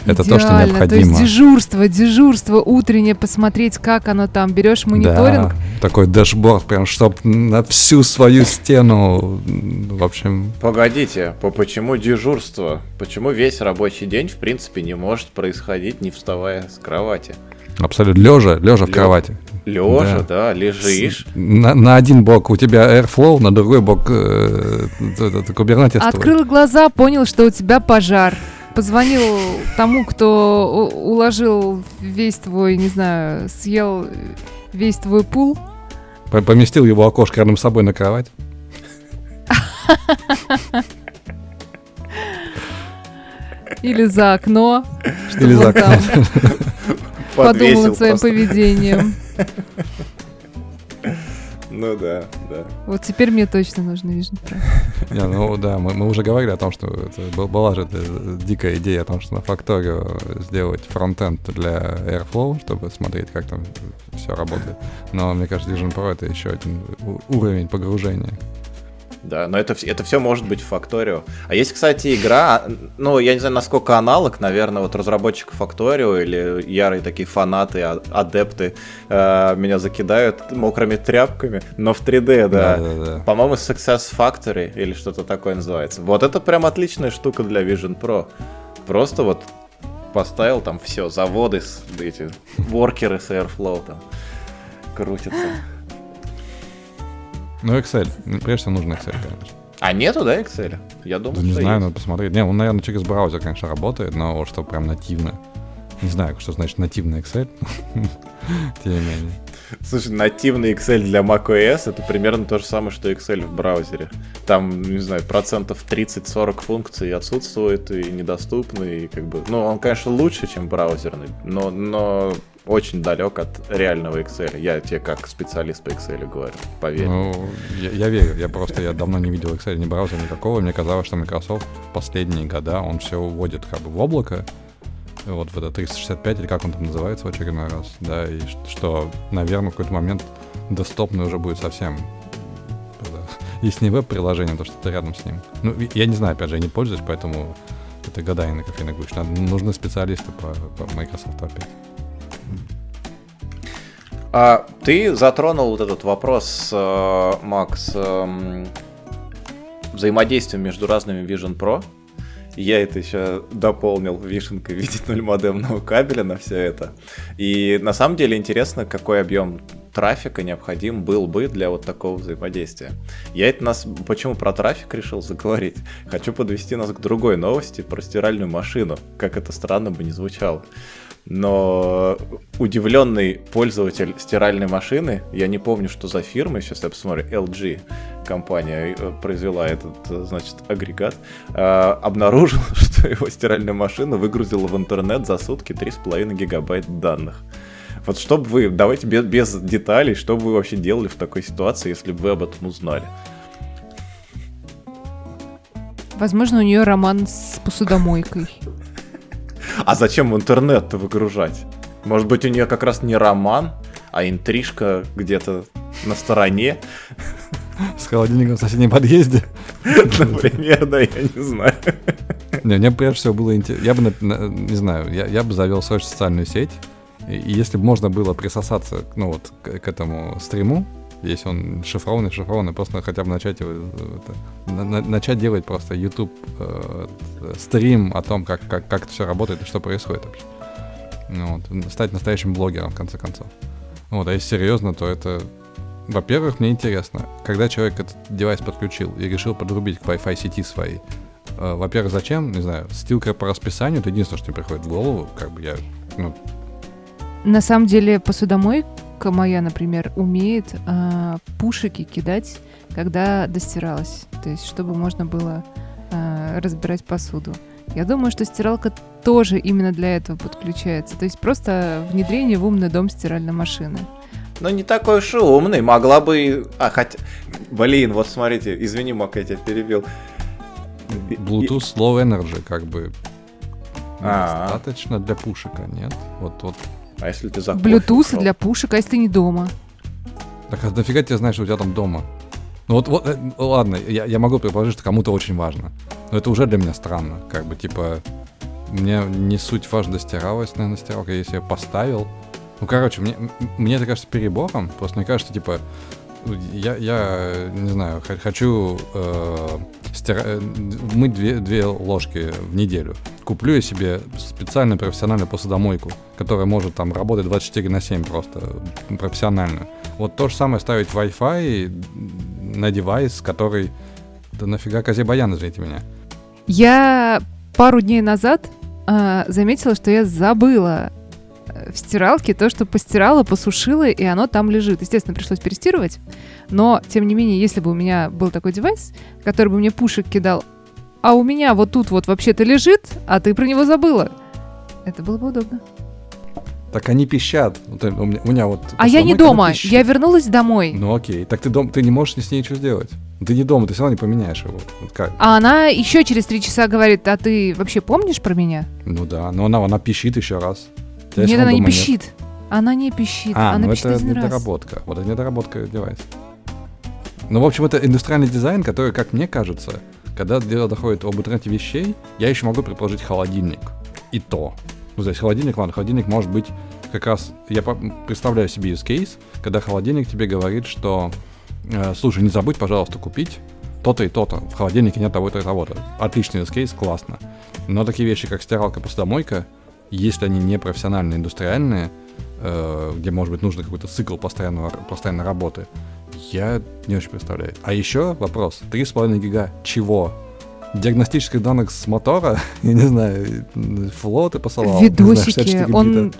Это Идеально. то, что необходимо. То есть дежурство, дежурство утреннее, посмотреть, как оно там. Берешь мониторинг. Да, такой дэшборд, прям, чтоб на всю свою стену, в общем... Погодите, по почему дежурство? Почему весь рабочий день, в принципе, не может происходить, не вставая с кровати? Абсолютно лежа, лежа в кровати. Лежа, Да. да, лежишь. На, на один бок у тебя Airflow, на другой бок э, этот Kubernetes твой. Открыл глаза, понял, что у тебя пожар. Позвонил тому, кто уложил весь твой, не знаю, съел весь твой пул. Поместил его окошко рядом с собой на кровать. Или за окно. Или за там подумал над своим поведением. Ну да, да. Вот теперь мне точно нужно Vision Pro. Не, ну да, мы, мы уже говорили о том, что это был- была же дикая идея о том, что на Factorio сделать фронтенд для Airflow, чтобы смотреть, как там все работает. Но мне кажется, Vision Pro это еще один уровень погружения. Да, но это, это все может быть в Factorio. А есть, кстати, игра, ну, я не знаю, насколько аналог, наверное, вот разработчиков Factorio или ярые такие фанаты, а- адепты э, меня закидают мокрыми тряпками, но в 3D, да. Да-да-да. По-моему, Success Factory или что-то такое называется. Вот это прям отличная штука для Vision Pro. Просто вот поставил там все, заводы, эти воркеры с Airflow там крутятся. Ну, Excel. Ну, Прежде всего нужен Excel, конечно. А нету, да, Excel? Я думал, Да не знаю, есть. надо посмотреть. Не, он, наверное, через браузер, конечно, работает, но вот что прям нативно. Не знаю, что значит нативный Excel. Тем не менее. Слушай, нативный Excel для macOS это примерно то же самое, что Excel в браузере. Там, не знаю, процентов 30-40 функций отсутствует и недоступны, и как бы... Ну, он, конечно, лучше, чем браузерный, но, но очень далек от реального Excel. Я тебе как специалист по Excel говорю, поверь. Ну, я, я верю. Я просто я давно не видел Excel, ни браузера никакого. Мне казалось, что Microsoft в последние года он все уводит как бы в облако. Вот в это 365, или как он там называется в очередной раз, да, и что, наверное, в какой-то момент доступный уже будет совсем. Если не веб-приложение, то что-то рядом с ним. Ну, я не знаю, опять же, я не пользуюсь, поэтому это гадание на кофейной гуще. Нужны специалисты по, по Microsoft опять. А ты затронул вот этот вопрос, э, Макс, эм, взаимодействия между разными Vision Pro. Я это еще дополнил вишенкой в виде ноль-модемного кабеля на все это. И на самом деле интересно, какой объем трафика необходим был бы для вот такого взаимодействия. Я это нас... Почему про трафик решил заговорить? Хочу подвести нас к другой новости про стиральную машину. Как это странно бы не звучало. Но удивленный пользователь стиральной машины, я не помню, что за фирма, сейчас я посмотрю, LG компания э, произвела этот, э, значит, агрегат, э, обнаружил, что его стиральная машина выгрузила в интернет за сутки 3,5 гигабайт данных. Вот что бы вы, давайте без, без деталей, что бы вы вообще делали в такой ситуации, если бы вы об этом узнали? Возможно, у нее роман с посудомойкой. А зачем в интернет-то выгружать? Может быть, у нее как раз не роман, а интрижка где-то на стороне, С холодильником в соседнем подъезде. например, да, я не знаю. Не, мне прежде всего было интересно. Я бы, не знаю, я, я бы завел свою социальную сеть. И, и если бы можно было присосаться, ну вот, к, к этому стриму, если он шифрованный, шифрованный, просто хотя бы начать его, это, на- на- начать делать просто YouTube э, стрим о том, как, как, как это все работает и что происходит вообще. Ну вот, стать настоящим блогером, в конце концов. Вот, а если серьезно, то это во-первых, мне интересно, когда человек этот девайс подключил и решил подрубить к Wi-Fi сети своей, э, во-первых, зачем? Не знаю, стилка по расписанию, это единственное, что мне приходит в голову. Как бы я, ну, На самом деле посудомойка моя, например, умеет а, пушики кидать, когда достиралась. То есть, чтобы можно было а, разбирать посуду. Я думаю, что стиралка тоже именно для этого подключается. То есть просто внедрение в умный дом стиральной машины. Ну, не такой уж и умный, могла бы... и- А, хотя... Блин, вот смотрите, извини, Мак, я тебя перебил. Bluetooth Low Energy, как бы А. достаточно для пушика, нет? Вот, вот. А если ты за Bluetooth ушел? для пушек, а если ты не дома? Так а нафига тебе знаешь, что у тебя там дома? Ну вот, вот э, ладно, я, я могу предположить, что кому-то очень важно. Но это уже для меня странно. Как бы, типа, мне не суть важно, достиралась, наверное, стиралка, если я поставил. Ну, короче, мне, мне это кажется перебором. Просто мне кажется, типа, я, я не знаю, хочу э, стира... Э, мыть две, две ложки в неделю. Куплю я себе специальную профессиональную посудомойку, которая может там работать 24 на 7 просто профессионально. Вот то же самое ставить Wi-Fi на девайс, который... Да нафига козе баян, извините меня. Я пару дней назад э, заметила, что я забыла в стиралке то, что постирала, посушила, и оно там лежит. Естественно, пришлось перестирывать, но, тем не менее, если бы у меня был такой девайс, который бы мне пушек кидал, а у меня вот тут вот вообще-то лежит, а ты про него забыла, это было бы удобно. Так они пищат. У меня, у меня вот. А я не дома. Я вернулась домой. Ну окей. Так ты дом, ты не можешь с ней ничего сделать. Ты не дома, ты все равно не поменяешь его. Вот как? А она еще через три часа говорит, а ты вообще помнишь про меня? Ну да, но она, она пищит еще раз. Тебя нет, она не пищит. Нет. Она не пищит. А, она ну пищит это один недоработка. Раз. Вот это недоработка девайса. Ну, в общем, это индустриальный дизайн, который, как мне кажется, когда дело доходит об интернете вещей, я еще могу предположить холодильник. И то. Ну, здесь холодильник, ладно, холодильник может быть как раз... Я представляю себе use case, когда холодильник тебе говорит, что э, слушай, не забудь, пожалуйста, купить то-то и то-то. В холодильнике нет того-то и того-то. Отличный use case, классно. Но такие вещи, как стиралка, посудомойка, если они не профессиональные, индустриальные, э, где, может быть, нужен какой-то цикл постоянного, постоянной работы, я не очень представляю. А еще вопрос. 3,5 гига чего? Диагностических данных с мотора? Я не знаю, флоты посылал? Видосики. Знаю, Он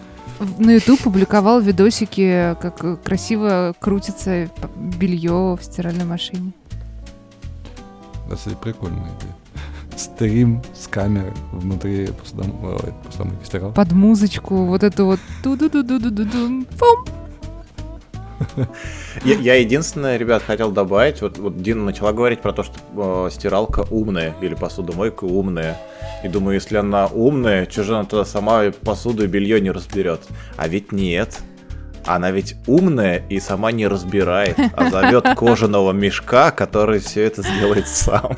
на YouTube публиковал видосики, как красиво крутится белье в стиральной машине. Это, кстати, прикольная идея стрим с камеры внутри посудомойки стирал. Под музычку, вот эту вот ту ду ду ду ду ду ду я, я единственное, ребят, хотел добавить, вот, вот Дина начала говорить про то, что э, стиралка умная или посудомойка умная. И думаю, если она умная, что же она тогда сама посуду и белье не разберет? А ведь нет. Она ведь умная и сама не разбирает, а зовет кожаного мешка, который все это сделает сам.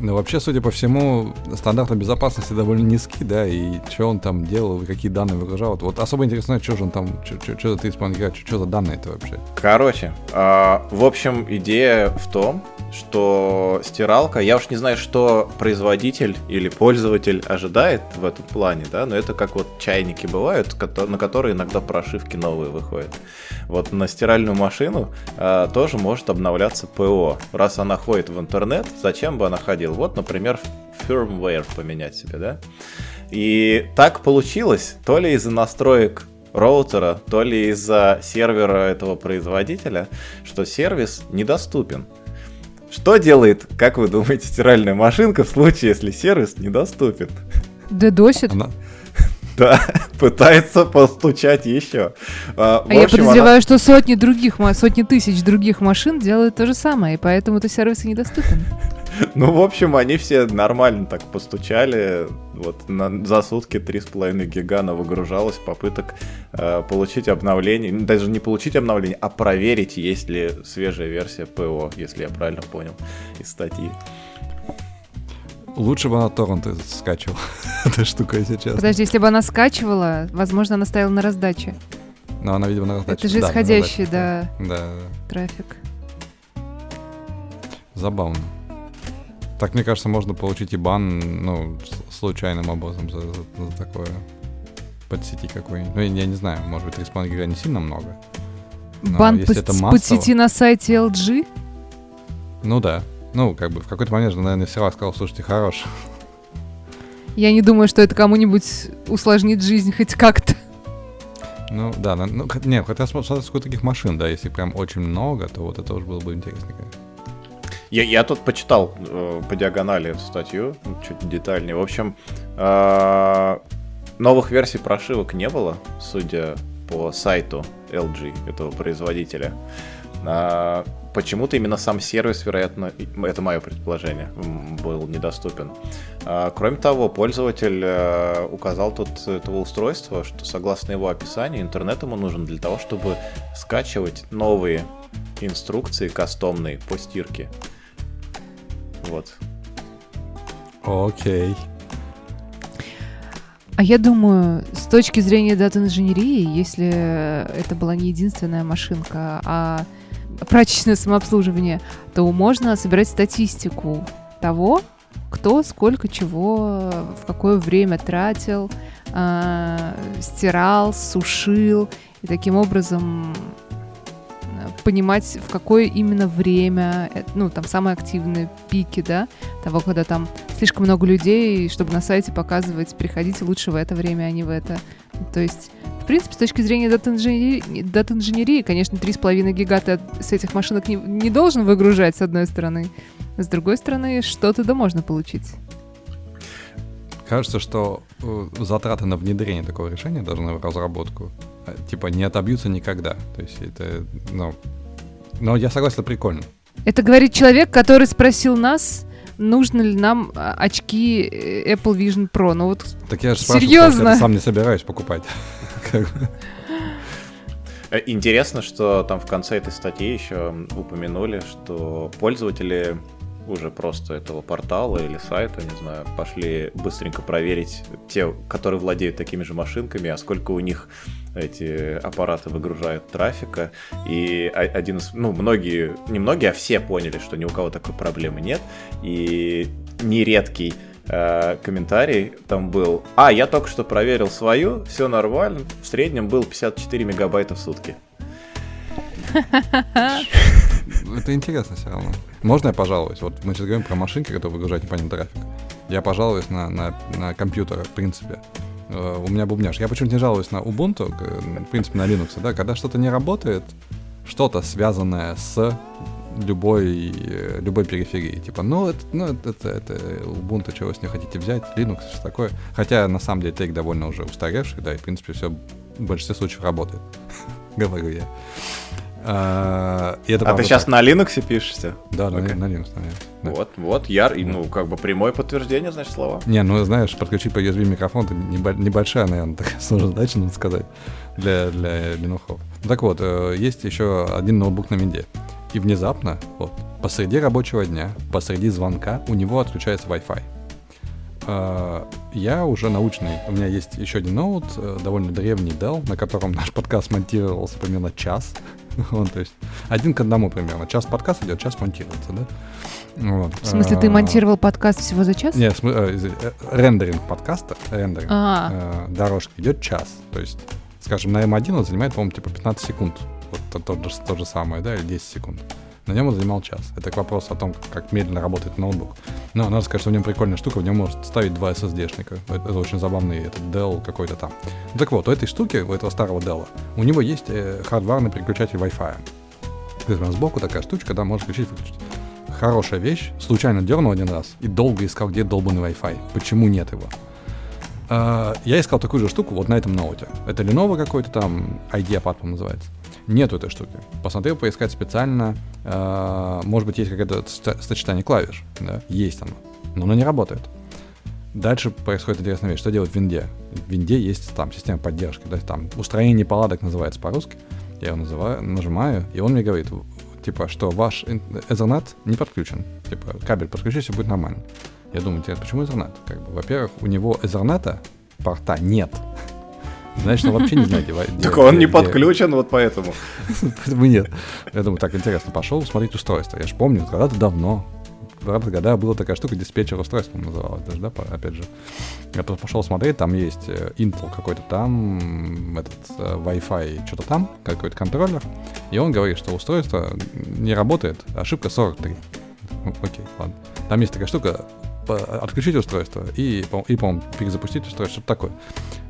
Ну, вообще, судя по всему, стандарты безопасности довольно низкие, да, и что он там делал, какие данные выгружал. Вот особо интересно, что же он там, что за ты исполняешь, что за данные это вообще? Короче, э, в общем, идея в том, что стиралка, я уж не знаю, что производитель или пользователь ожидает в этом плане, да, но это как вот чайники бывают, на которые иногда прошивки новые выходят. Вот на стиральную машину э, тоже может обновляться ПО. Раз она ходит в интернет, зачем бы она ходила? Вот, например, firmware поменять себе, да? И так получилось, то ли из-за настроек роутера, то ли из-за сервера этого производителя, что сервис недоступен. Что делает, как вы думаете, стиральная машинка в случае, если сервис недоступен? Дедосит? Она... Да, пытается постучать еще. А, а я подозреваю, она... что сотни других, сотни тысяч других машин делают то же самое, и поэтому этот сервис и недоступен. Ну, в общем, они все нормально так постучали. Вот на, за сутки 3,5 гига выгружалось попыток э, получить обновление. Ну, даже не получить обновление, а проверить, есть ли свежая версия ПО, если я правильно понял из статьи. Лучше бы она торренты скачивала, эта штука сейчас. Подожди, если бы она скачивала, возможно, она стояла на раздаче. Но она, видимо, на раздаче. Это же исходящий, да, да, да, трафик. Забавно. Так, мне кажется, можно получить и бан, ну, случайным образом за, за, за такое. Подсети какой-нибудь. Ну, я не знаю, может быть, 3,5 гига не сильно много. Бан под, это массово... подсети на сайте LG? Ну да. Ну, как бы в какой-то момент же, наверное, все сказал, слушайте, хорош. Я не думаю, что это кому-нибудь усложнит жизнь хоть как-то. Ну, да, ну, нет, хотя смотря сколько таких машин, да, если прям очень много, то вот это уже было бы интересно, конечно. Я, я тут почитал э, по диагонали эту статью, ну, чуть детальнее. В общем, э, новых версий прошивок не было, судя по сайту LG, этого производителя. А, почему-то именно сам сервис, вероятно, это мое предположение, был недоступен. А, кроме того, пользователь э, указал тут этого устройства, что согласно его описанию, интернет ему нужен для того, чтобы скачивать новые инструкции кастомные по стирке. Вот. Окей. А я думаю, с точки зрения дата-инженерии, если это была не единственная машинка, а прачечное самообслуживание, то можно собирать статистику того, кто сколько чего в какое время тратил, э, стирал, сушил, и таким образом понимать, в какое именно время, э, ну, там, самые активные пики, да, того, когда там слишком много людей, чтобы на сайте показывать, приходите лучше в это время, а не в это. То есть, в принципе, с точки зрения дата-инженерии, дата-инженерии конечно, 3,5 гигата с этих машинок не, не должен выгружать, с одной стороны. С другой стороны, что-то да можно получить. Кажется, что э, затраты на внедрение такого решения, даже на разработку, э, типа не отобьются никогда. То есть это, ну, но я согласен, это прикольно. Это говорит человек, который спросил нас, нужно ли нам а, очки э, Apple Vision Pro. Ну вот так я же серьезно. я сам не собираюсь покупать. Интересно, что там в конце этой статьи еще упомянули, что пользователи уже просто этого портала или сайта, не знаю, пошли быстренько проверить те, которые владеют такими же машинками, а сколько у них эти аппараты выгружают трафика. И один из, ну, многие, не многие, а все поняли, что ни у кого такой проблемы нет. И нередкий э, комментарий там был, а, я только что проверил свою, все нормально, в среднем был 54 мегабайта в сутки. Это интересно все равно. Можно я пожалуюсь? Вот мы сейчас говорим про машинки, которые выгружают непонятный трафик. Я пожалуюсь на, на, на компьютер, в принципе. Uh, у меня бубняж. Я почему-то не жалуюсь на Ubuntu, в принципе, на Linux, да, когда что-то не работает, что-то связанное с любой, любой периферии. Типа, ну, это, ну, это, это, Ubuntu, чего с ней хотите взять, Linux, что такое. Хотя, на самом деле, тейк довольно уже устаревший, да, и, в принципе, все в большинстве случаев работает. Говорю я. А, это, а ты сейчас так. на Linux пишешься? Да, okay. на, на Linux, на Linux. Да. Вот, вот, яр, и, ну, как бы прямое подтверждение, значит, слова. Не, ну, знаешь, подключить по USB микрофон, это небольшая, наверное, такая сложная задача, надо сказать, для, для линухов. Так вот, э, есть еще один ноутбук на винде. И внезапно, вот, посреди рабочего дня, посреди звонка, у него отключается Wi-Fi. А, я уже научный. У меня есть еще один ноут, э, довольно древний Dell, на котором наш подкаст монтировался примерно час. Вот, то есть один к одному примерно. Час подкаст идет, час монтируется, да? Вот. В смысле, ты а, монтировал подкаст всего за час? Нет, э, э, рендеринг подкаста, рендеринг а. э, дорожки идет час. То есть, скажем, на M1 он занимает, по-моему, типа 15 секунд. Вот то, то, то, то же самое, да, или 10 секунд. На нем он занимал час. Это к вопросу о том, как медленно работает ноутбук. Но надо сказать, что в нем прикольная штука, в нем может ставить два SSD-шника. Это, это очень забавный этот Dell какой-то там. Так вот, у этой штуки, у этого старого Dell, у него есть э, хардварный переключатель Wi-Fi. То есть сбоку такая штучка, да, можно включить выключить. Хорошая вещь. Случайно дернул один раз и долго искал, где долбанный Wi-Fi. Почему нет его? Uh, я искал такую же штуку вот на этом ноуте. Это Lenovo какой-то там, по называется. Нету этой штуки. Посмотрел, поискать специально. Э, может быть, есть какое-то сочетание клавиш. Да? Есть оно. Но оно не работает. Дальше происходит интересная вещь. Что делать в винде? В винде есть там система поддержки. Да? Там устроение неполадок называется по-русски. Я его называю, нажимаю, и он мне говорит, типа, что ваш Ethernet не подключен. Типа, кабель подключи, все будет нормально. Я думаю, почему Ethernet? Как бы, во-первых, у него Ethernet порта нет. Значит, он вообще не знает, где... Так он не подключен, вот поэтому. Поэтому нет. Я думаю, так интересно, пошел смотреть устройство. Я же помню, когда-то давно, правда, когда была такая штука, диспетчер устройства называлась даже, да, опять же. Я пошел смотреть, там есть э, Intel какой-то там, этот э, Wi-Fi, что-то там, какой-то контроллер, и он говорит, что устройство не работает, ошибка 43. Окей, ладно. Там есть такая штука, отключить устройство и, и по-моему, перезапустить устройство, что-то такое.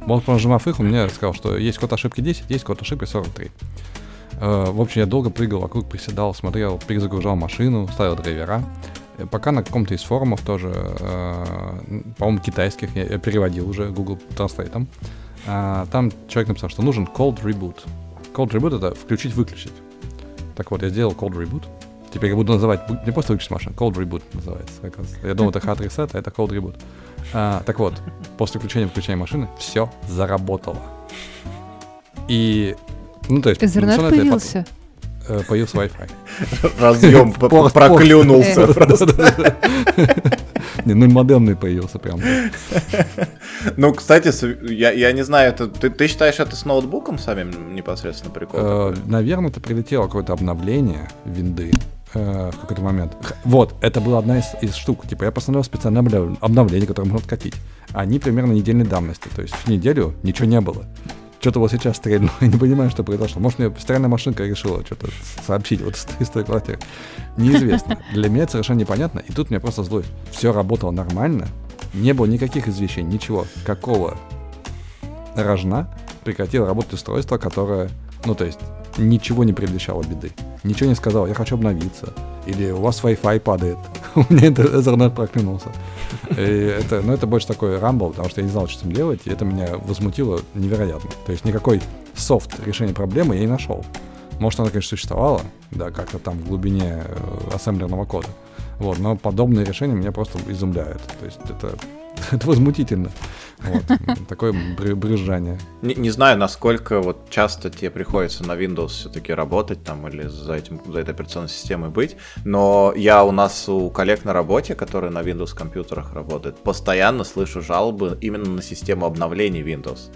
Вот, нажимав их, он мне сказал, что есть код ошибки 10, есть код ошибки 43. Uh, в общем, я долго прыгал вокруг, приседал, смотрел, перезагружал машину, ставил драйвера. Э, пока на каком-то из форумов тоже, uh, по-моему, китайских, я, переводил уже Google Translate. Там человек написал, что нужен cold reboot. Cold reboot — это включить-выключить. Так вот, я сделал cold reboot. Теперь я буду называть, не просто выключить машину, cold reboot называется. Как раз. Я думал, это hard reset, а это cold reboot. А, так вот, после включения выключения машины все заработало. И, ну то есть... Я появился? э, Появился Wi-Fi. Разъем проклюнулся просто. Не, ну модемный появился прям. Ну, кстати, я, я не знаю, это ты, ты считаешь это с ноутбуком самим непосредственно прикол? Э? Наверное, это прилетело какое-то обновление винды э, в какой-то момент. Вот, это была одна из, из штук. Типа я посмотрел специальное обнов- обновление, которое можно откатить. Они примерно недельной давности. То есть в неделю ничего не было. Что-то вот сейчас стрельнуло, я не понимаю, что произошло. Может, мне стиральная машинка решила что-то сообщить вот из той квартиры. Неизвестно. Для меня это совершенно непонятно. И тут меня просто злость. Все работало нормально. Не было никаких извещений, ничего. Какого рожна прекратило работать устройство, которое, ну, то есть, ничего не предвещало беды. Ничего не сказал, я хочу обновиться. Или у вас Wi-Fi падает. У меня это Ethernet проклюнулся. И это, ну, это больше такой рамбл, потому что я не знал, что с этим делать, и это меня возмутило невероятно. То есть никакой софт решения проблемы я не нашел. Может, она, конечно, существовала, да, как-то там в глубине э, ассемблерного кода. Вот, но подобные решения меня просто изумляют. То есть это, это возмутительно. Вот, такое бры- брюзжание. Не, не знаю, насколько вот часто тебе приходится на Windows все-таки работать там или за, этим, за этой операционной системой быть, но я у нас у коллег на работе, которые на Windows компьютерах работают, постоянно слышу жалобы именно на систему обновлений Windows.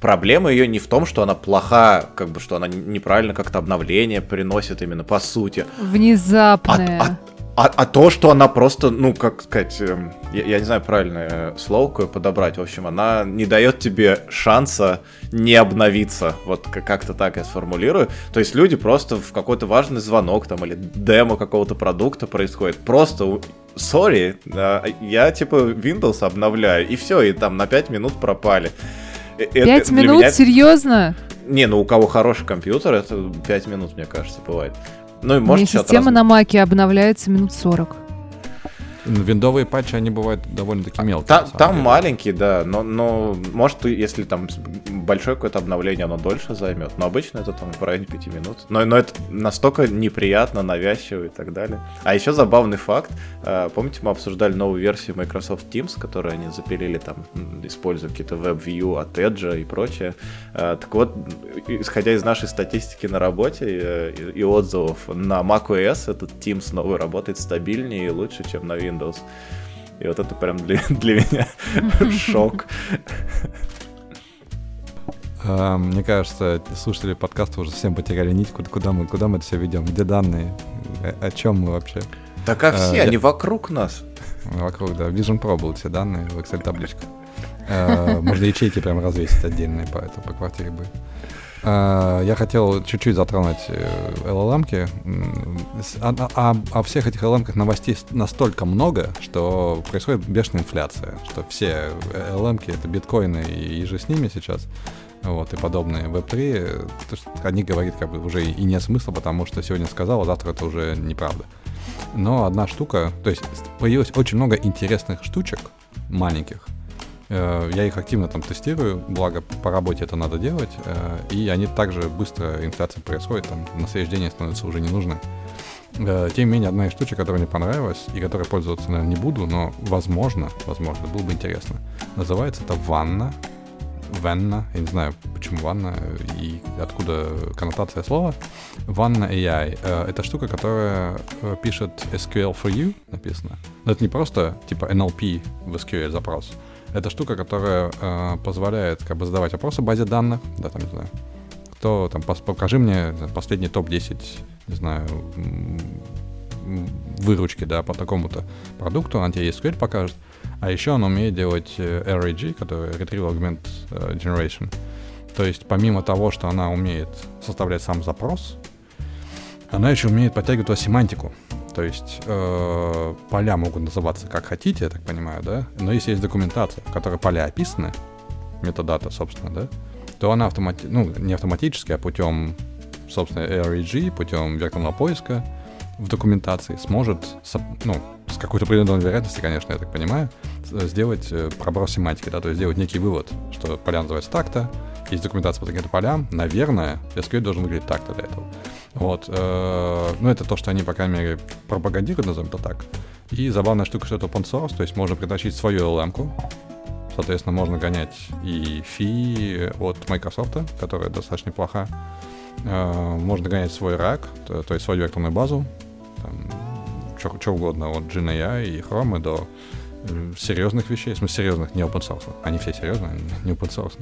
Проблема ее не в том, что она плоха, как бы, что она неправильно как-то обновление приносит именно по сути, Внезапное. а- а- а то, что она просто, ну, как сказать, эм, я, я не знаю правильное слово какое подобрать, в общем, она не дает тебе шанса не обновиться, вот как- как-то так я сформулирую. То есть люди просто в какой-то важный звонок там или демо какого-то продукта происходит, просто Сори, я типа Windows обновляю, и все, и там на 5 минут пропали. Э, Пять минут? меня- Серьезно? Не, ну у кого хороший компьютер, это 5 минут, мне кажется, бывает. Ну и может система на маке обновляется минут 40. Виндовые патчи, они бывают довольно-таки мелкие. Там, на самом там деле. маленький, да, но, но может, если там большое какое-то обновление, оно дольше займет. Но обычно это там в районе 5 минут. Но, но это настолько неприятно, навязчиво и так далее. А еще забавный факт. э, Помните, мы обсуждали новую версию Microsoft Teams, которую они запилили там, используя какие-то WebView от Edge и прочее. Э, Так вот, исходя из нашей статистики на работе э, и и отзывов, на macOS этот Teams новый работает стабильнее и лучше, чем на Windows. И вот это прям для, для меня шок. А, Мне кажется, слушатели подкаста уже всем потеряли нить, куда, мы, куда мы это все ведем, где данные, о, о чем мы вообще. Так как все, Э, они вокруг нас. Вокруг, да, Vision Pro будут все данные в Excel табличках. Э, Можно ячейки прям развесить отдельные по, это, по квартире бы. Э, Я хотел чуть-чуть затронуть э, LLM-ки. А, а- а- о всех этих LLM-ках новостей настолько много, что происходит бешеная инфляция, что все LLM-ки — это биткоины и, и же с ними сейчас, вот, и подобные Web3, э, о них говорить как бы уже и нет смысла, потому что сегодня сказал, а завтра это уже неправда. Но одна штука, то есть появилось очень много интересных штучек маленьких. Э, Я их активно там тестирую, благо по работе это надо делать, э, и они также быстро, инфляция происходит, там на следующий день они становятся уже не нужны. Э, Тем не менее, одна из штучек, которая мне понравилась, и которой пользоваться, наверное, не буду, но возможно, возможно, было бы интересно. Называется это ванна. Ванна, я не знаю, почему ванна и откуда коннотация слова. Ванна AI. Это штука, которая пишет SQL for you, написано. Но это не просто типа NLP в SQL запрос. Это штука, которая э, позволяет как бы задавать вопросы базе данных, да, там, не знаю, кто там, покажи мне последний топ-10, не знаю, выручки, да, по такому-то продукту, она тебе SQL покажет. А еще он умеет делать э, RAG, который Retrieval Augment э, Generation. То есть помимо того, что она умеет составлять сам запрос, она еще умеет подтягивать туда семантику. То есть э, поля могут называться как хотите, я так понимаю, да? Но если есть документация, в которой поля описаны, метадата, собственно, да, то она автомати... ну, не автоматически, а путем, собственно, RAG, путем векторного поиска в документации сможет, ну, с какой-то определенной вероятностью, конечно, я так понимаю, сделать э, проброс семантики, да, то есть сделать некий вывод, что поля называются так-то, есть документация по таким-то полям, наверное, SQL должен выглядеть так-то для этого. Вот. Э, ну, это то, что они, по крайней мере, пропагандируют, назовем это так. И забавная штука, что это open source, то есть можно притащить свою LLM-ку, Соответственно, можно гонять и фи от Microsoft, которая достаточно неплоха. Э, можно гонять свой рак, то, есть свою векторную базу, что угодно, от GNI и Chrome до э, серьезных вещей, в смысле серьезных, не open source. Они все серьезные, не open source.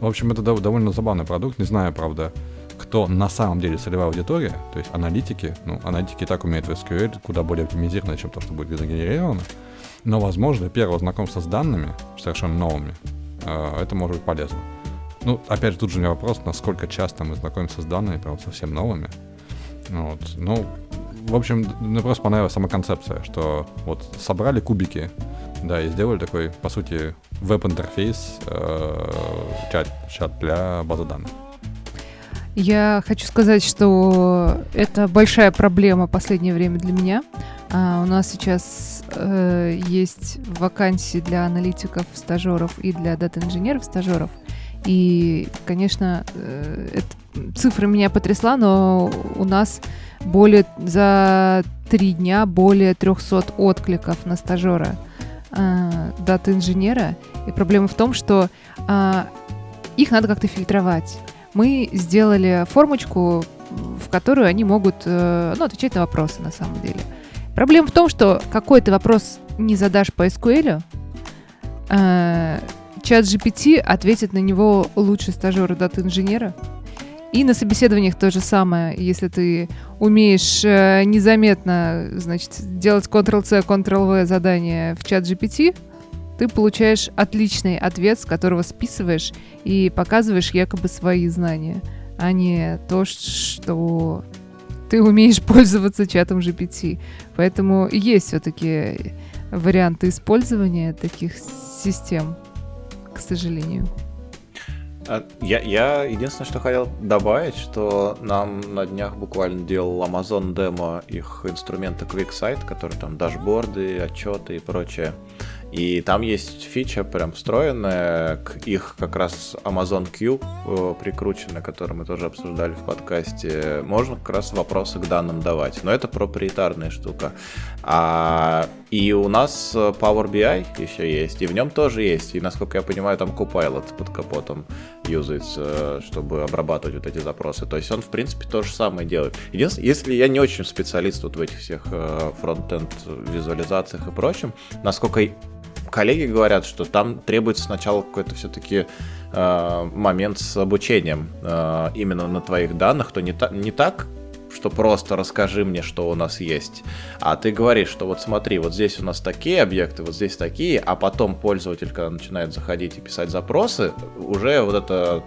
В общем, это довольно забавный продукт. Не знаю, правда, кто на самом деле целевая аудитория, то есть аналитики, ну, аналитики так умеют в SQL, куда более оптимизированно, чем то, что будет загенерировано. Но, возможно, первое знакомство с данными, совершенно новыми, э, это может быть полезно. Ну, опять же, тут же у меня вопрос, насколько часто мы знакомимся с данными, прям совсем новыми. Вот. Ну, в общем, мне просто понравилась сама концепция, что вот собрали кубики, да, и сделали такой, по сути, веб-интерфейс, э, чат, чат для базы данных. Я хочу сказать, что это большая проблема последнее время для меня. А, у нас сейчас э, есть вакансии для аналитиков, стажеров и для дата-инженеров, стажеров. И, конечно, э, это, цифра меня потрясла, но у нас более за три дня более 300 откликов на стажера э, дата-инженера. И проблема в том, что э, их надо как-то фильтровать мы сделали формочку, в которую они могут э, ну, отвечать на вопросы на самом деле. Проблема в том, что какой ты вопрос не задашь по SQL, э, чат GPT ответит на него лучше стажера дата-инженера. И на собеседованиях то же самое. Если ты умеешь э, незаметно, значит, делать Ctrl-C, Ctrl-V задание в чат GPT, ты получаешь отличный ответ, с которого списываешь и показываешь якобы свои знания, а не то, что ты умеешь пользоваться чатом GPT. Поэтому есть все-таки варианты использования таких систем, к сожалению. А, я, я единственное, что хотел добавить, что нам на днях буквально делал Amazon демо их инструмента QuickSight, который там дашборды, отчеты и прочее. И там есть фича прям встроенная к их как раз Amazon Q э, прикрученная, которую мы тоже обсуждали в подкасте. Можно как раз вопросы к данным давать. Но это проприетарная штука. А, и у нас Power BI еще есть, и в нем тоже есть. И, насколько я понимаю, там Copilot под капотом юзается, чтобы обрабатывать вот эти запросы. То есть он, в принципе, то же самое делает. Единственное, если я не очень специалист вот в этих всех э, фронт-энд визуализациях и прочем, насколько коллеги говорят, что там требуется сначала какой-то все-таки э, момент с обучением э, именно на твоих данных, то не, та, не так, что просто расскажи мне, что у нас есть. А ты говоришь, что вот смотри, вот здесь у нас такие объекты, вот здесь такие, а потом пользователь, когда начинает заходить и писать запросы, уже вот это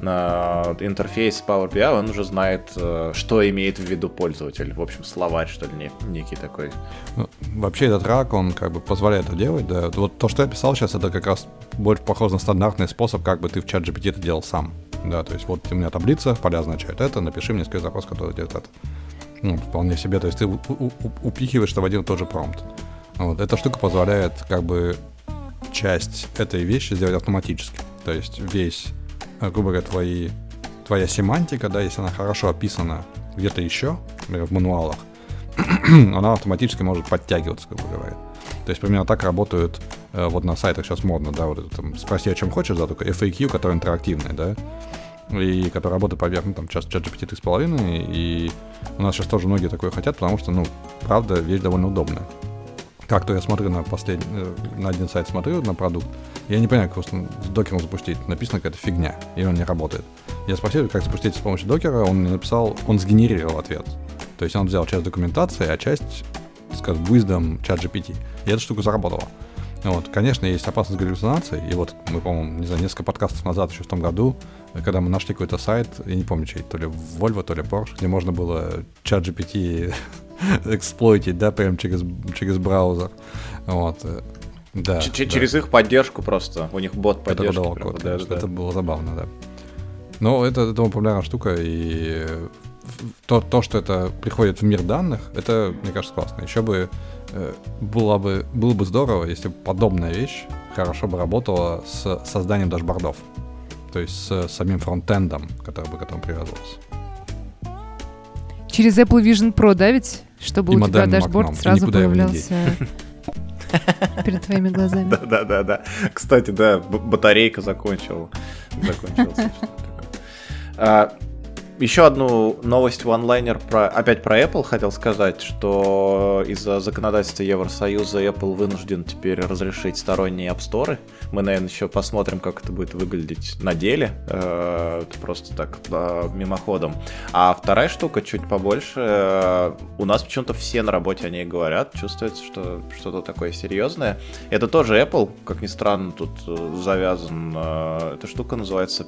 интерфейс Power BI, он уже знает, э, что имеет в виду пользователь. В общем, словарь, что ли, некий такой. Ну, вообще этот рак, он как бы позволяет это делать, да. Вот то, что я писал сейчас, это как раз больше похоже на стандартный способ, как бы ты в чат GPT это делал сам. Да, то есть вот у меня таблица, поля означает это, напиши мне скрыть запрос, который делает это. Ну, вполне себе, то есть ты упихиваешь это в один и тот же промпт. Вот. Эта штука позволяет как бы часть этой вещи сделать автоматически. То есть весь грубо говоря, твои, твоя семантика, да, если она хорошо описана где-то еще, например, в мануалах, она автоматически может подтягиваться, грубо говоря. То есть примерно так работают э, вот на сайтах сейчас модно, да, вот это там спроси о чем хочешь, да, только FAQ, который интерактивный, да, и который работает поверх, ну, там, сейчас чат GPT 3.5, и у нас сейчас тоже многие такое хотят, потому что, ну, правда, вещь довольно удобная как-то я смотрю на последний, э, на один сайт смотрю на продукт, я не понимаю, как просто с докером запустить. Написана какая-то фигня, и он не работает. Я спросил, как запустить с помощью докера, он мне написал, он сгенерировал ответ. То есть он взял часть документации, а часть, скажем, wisdom чат GPT. И эта штука заработала. Вот, конечно, есть опасность галлюцинации, и вот мы, по-моему, не знаю, несколько подкастов назад, еще в том году, когда мы нашли какой-то сайт, я не помню, чей, то ли Volvo, то ли Porsche, где можно было чат GPT эксплойтить, да, прям через, через браузер. Вот. Э, да, Ч- да. Через их поддержку просто. У них бот поддержки. Это, прям, код, да, да. это было забавно, да. Но это, это популярная штука, и то, то, что это приходит в мир данных, это, мне кажется, классно. Еще бы э, было бы, было бы здорово, если бы подобная вещь хорошо бы работала с созданием дашбордов. То есть с самим фронтендом, который бы к этому привязывался. через Apple Vision Pro, да, ведь? Чтобы И у тебя дашборд окном, сразу появлялся перед твоими глазами. Да, да, да, да. Кстати, да, батарейка закончила. Закончилась. Еще одну новость онлайнер про, опять про Apple хотел сказать, что из-за законодательства Евросоюза Apple вынужден теперь разрешить сторонние App Store. Мы, наверное, еще посмотрим, как это будет выглядеть на деле. Э, Это просто так, э, мимоходом. А вторая штука чуть побольше. э, У нас почему-то все на работе о ней говорят. Чувствуется, что что-то такое серьезное. Это тоже Apple, как ни странно, тут завязан. Эта штука называется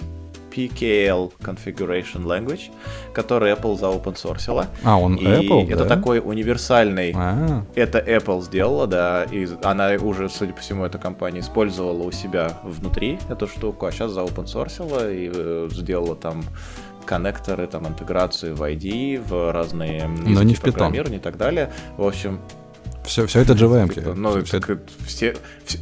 PKL Configuration Language, который Apple заопенсорсила. А, он И Apple, это да? такой универсальный А, это Apple сделала, да, и она уже, судя по всему, эта компания использовала у себя внутри эту штуку, а сейчас заопенсорсила и э, сделала там коннекторы, там интеграцию в ID, в разные Но не в программирования и так далее. В общем, все, все это JVM. ну, как все,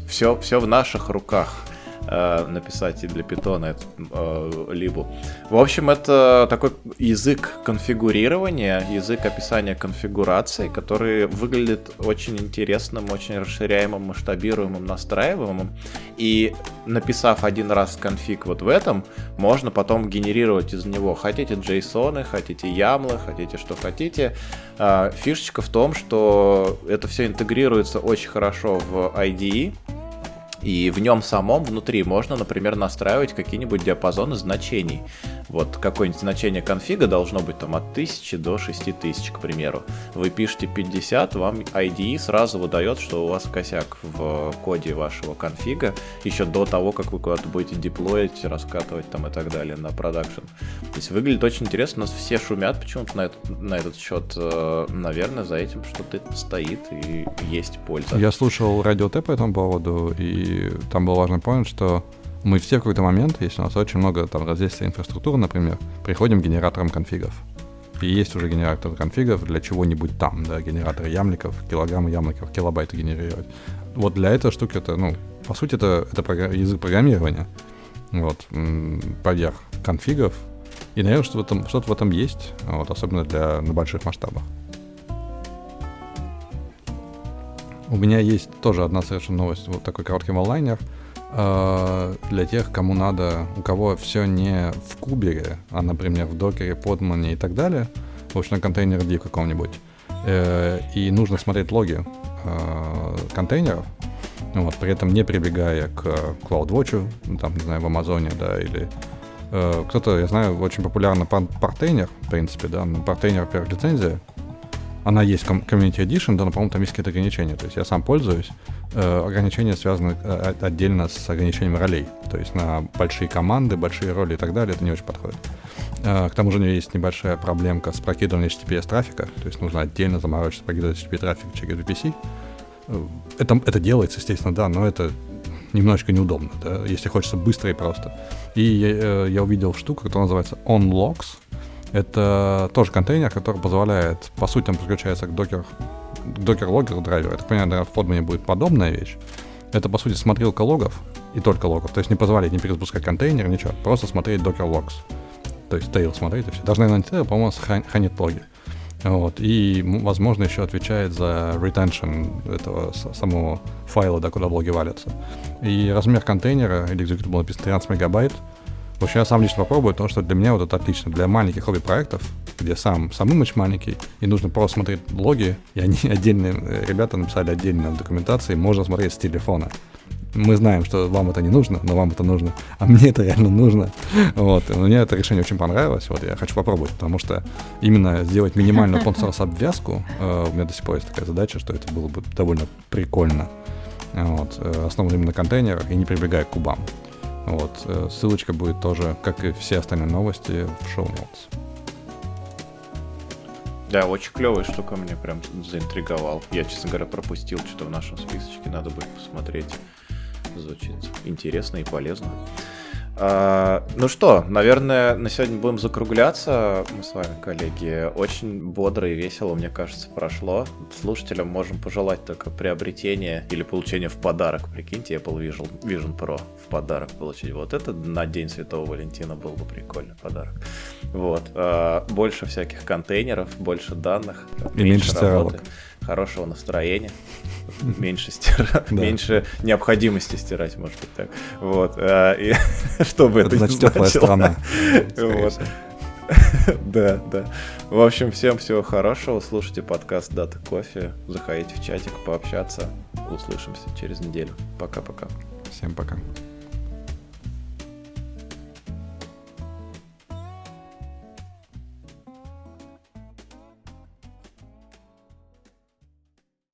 все, все в наших руках э, написать и для питона эту э, либу. В общем, это такой язык конфигурирования, язык описания конфигурации, который выглядит очень интересным, очень расширяемым, масштабируемым, настраиваемым. И написав один раз конфиг вот в этом, можно потом генерировать из него. Хотите JSON, хотите YAML, хотите что хотите. А, Фишечка в том, что это все интегрируется очень хорошо в IDE, и в нем самом внутри можно, например, настраивать какие-нибудь диапазоны значений. Вот какое-нибудь значение конфига должно быть там от 1000 до 6000, к примеру. Вы пишете 50, вам IDE сразу выдает, что у вас косяк в коде вашего конфига еще до того, как вы куда-то будете деплоить, раскатывать там и так далее на продакшн. То есть выглядит очень интересно, у нас все шумят почему-то на, этот- на этот счет. Э, Наверное, за этим что-то стоит и есть польза. Я слушал радио Т по этому поводу, и там был важный point, что мы все в какой-то момент, если у нас очень много там различной инфраструктуры, например, приходим к генераторам конфигов. И есть уже генератор конфигов для чего-нибудь там, да, генераторы ямликов, килограммы ямликов, килобайты генерировать. Вот для этой штуки это, ну, по сути, это, это програ- язык программирования, вот, поверх конфигов. И, наверное, что в этом, что-то в этом есть, вот, особенно для, на больших масштабах. У меня есть тоже одна совершенно новость, вот такой короткий онлайнер. Э, Для тех, кому надо, у кого все не в кубере, а, например, в докере, подмане и так далее, в общем, на контейнер D каком-нибудь, э, и нужно смотреть логи э, контейнеров, ну вот, при этом не прибегая к CloudWatch, ну, там, не знаю, в Амазоне, да, или кто-то, я знаю, очень популярно пар- Partailer, в принципе, да, но Partailer, во-первых, лицензия, она есть в Community Edition, да, но, по-моему, там есть какие-то ограничения. То есть я сам пользуюсь. Э, ограничения связаны э, отдельно с ограничением ролей. То есть на большие команды, большие роли и так далее это не очень подходит. Э, к тому же у нее есть небольшая проблемка с прокидыванием HTTPS трафика. То есть нужно отдельно заморочиться, прокидывать HTTP трафик через VPC. Э, Это, это делается, естественно, да, но это немножечко неудобно, да, если хочется быстро и просто. И я, э, я увидел штуку, которая называется OnLogs. Это тоже контейнер, который позволяет, по сути, он подключается к докер, докер-логер драйверу. Я так понимаю, наверное, в подмане будет подобная вещь. Это, по сути, смотрелка логов и только логов. То есть не позволяет не перезапускать контейнер, ничего. Просто смотреть докер logs. То есть tail смотреть и все. Даже, наверное, не tail, по-моему, хранит логи. Вот. И, возможно, еще отвечает за retention этого самого файла, да, куда логи валятся. И размер контейнера или executable написано 13 мегабайт. В общем, я сам лично попробую, потому что для меня вот это отлично. Для маленьких хобби-проектов, где сам, сам имидж маленький, и нужно просто смотреть логи, и они отдельные, э, ребята написали отдельно в документации, можно смотреть с телефона. Мы знаем, что вам это не нужно, но вам это нужно, а мне это реально нужно. Вот. И мне это решение очень понравилось, вот я хочу попробовать, потому что именно сделать минимальную open обвязку, э, у меня до сих пор есть такая задача, что это было бы довольно прикольно. Вот. э, Основан именно на контейнерах и не прибегая к кубам. Вот. э, Ссылочка будет тоже, как и все остальные новости, в шоу notes. Да, очень клевая штука меня прям заинтриговал. Я, честно говоря, пропустил что-то в нашем списочке, надо будет посмотреть. Звучит интересно и полезно. А, ну что, наверное, на сегодня будем закругляться. Мы с вами, коллеги. Очень бодро и весело, мне кажется, прошло. Слушателям можем пожелать только приобретения или получения в подарок. Прикиньте, Apple Vision, Vision Pro в подарок получить. Вот это на День Святого Валентина был бы прикольный подарок. Вот. А, больше всяких контейнеров, больше данных. И меньше, меньше работы, хорошего настроения меньше стирать, меньше необходимости стирать, может быть так. Вот. А, и, чтобы это, значит, теплая страна. Вот. Да, да. В общем, всем всего хорошего. Слушайте подкаст Дата Кофе. Заходите в чатик пообщаться. Услышимся через неделю. Пока-пока. Всем пока.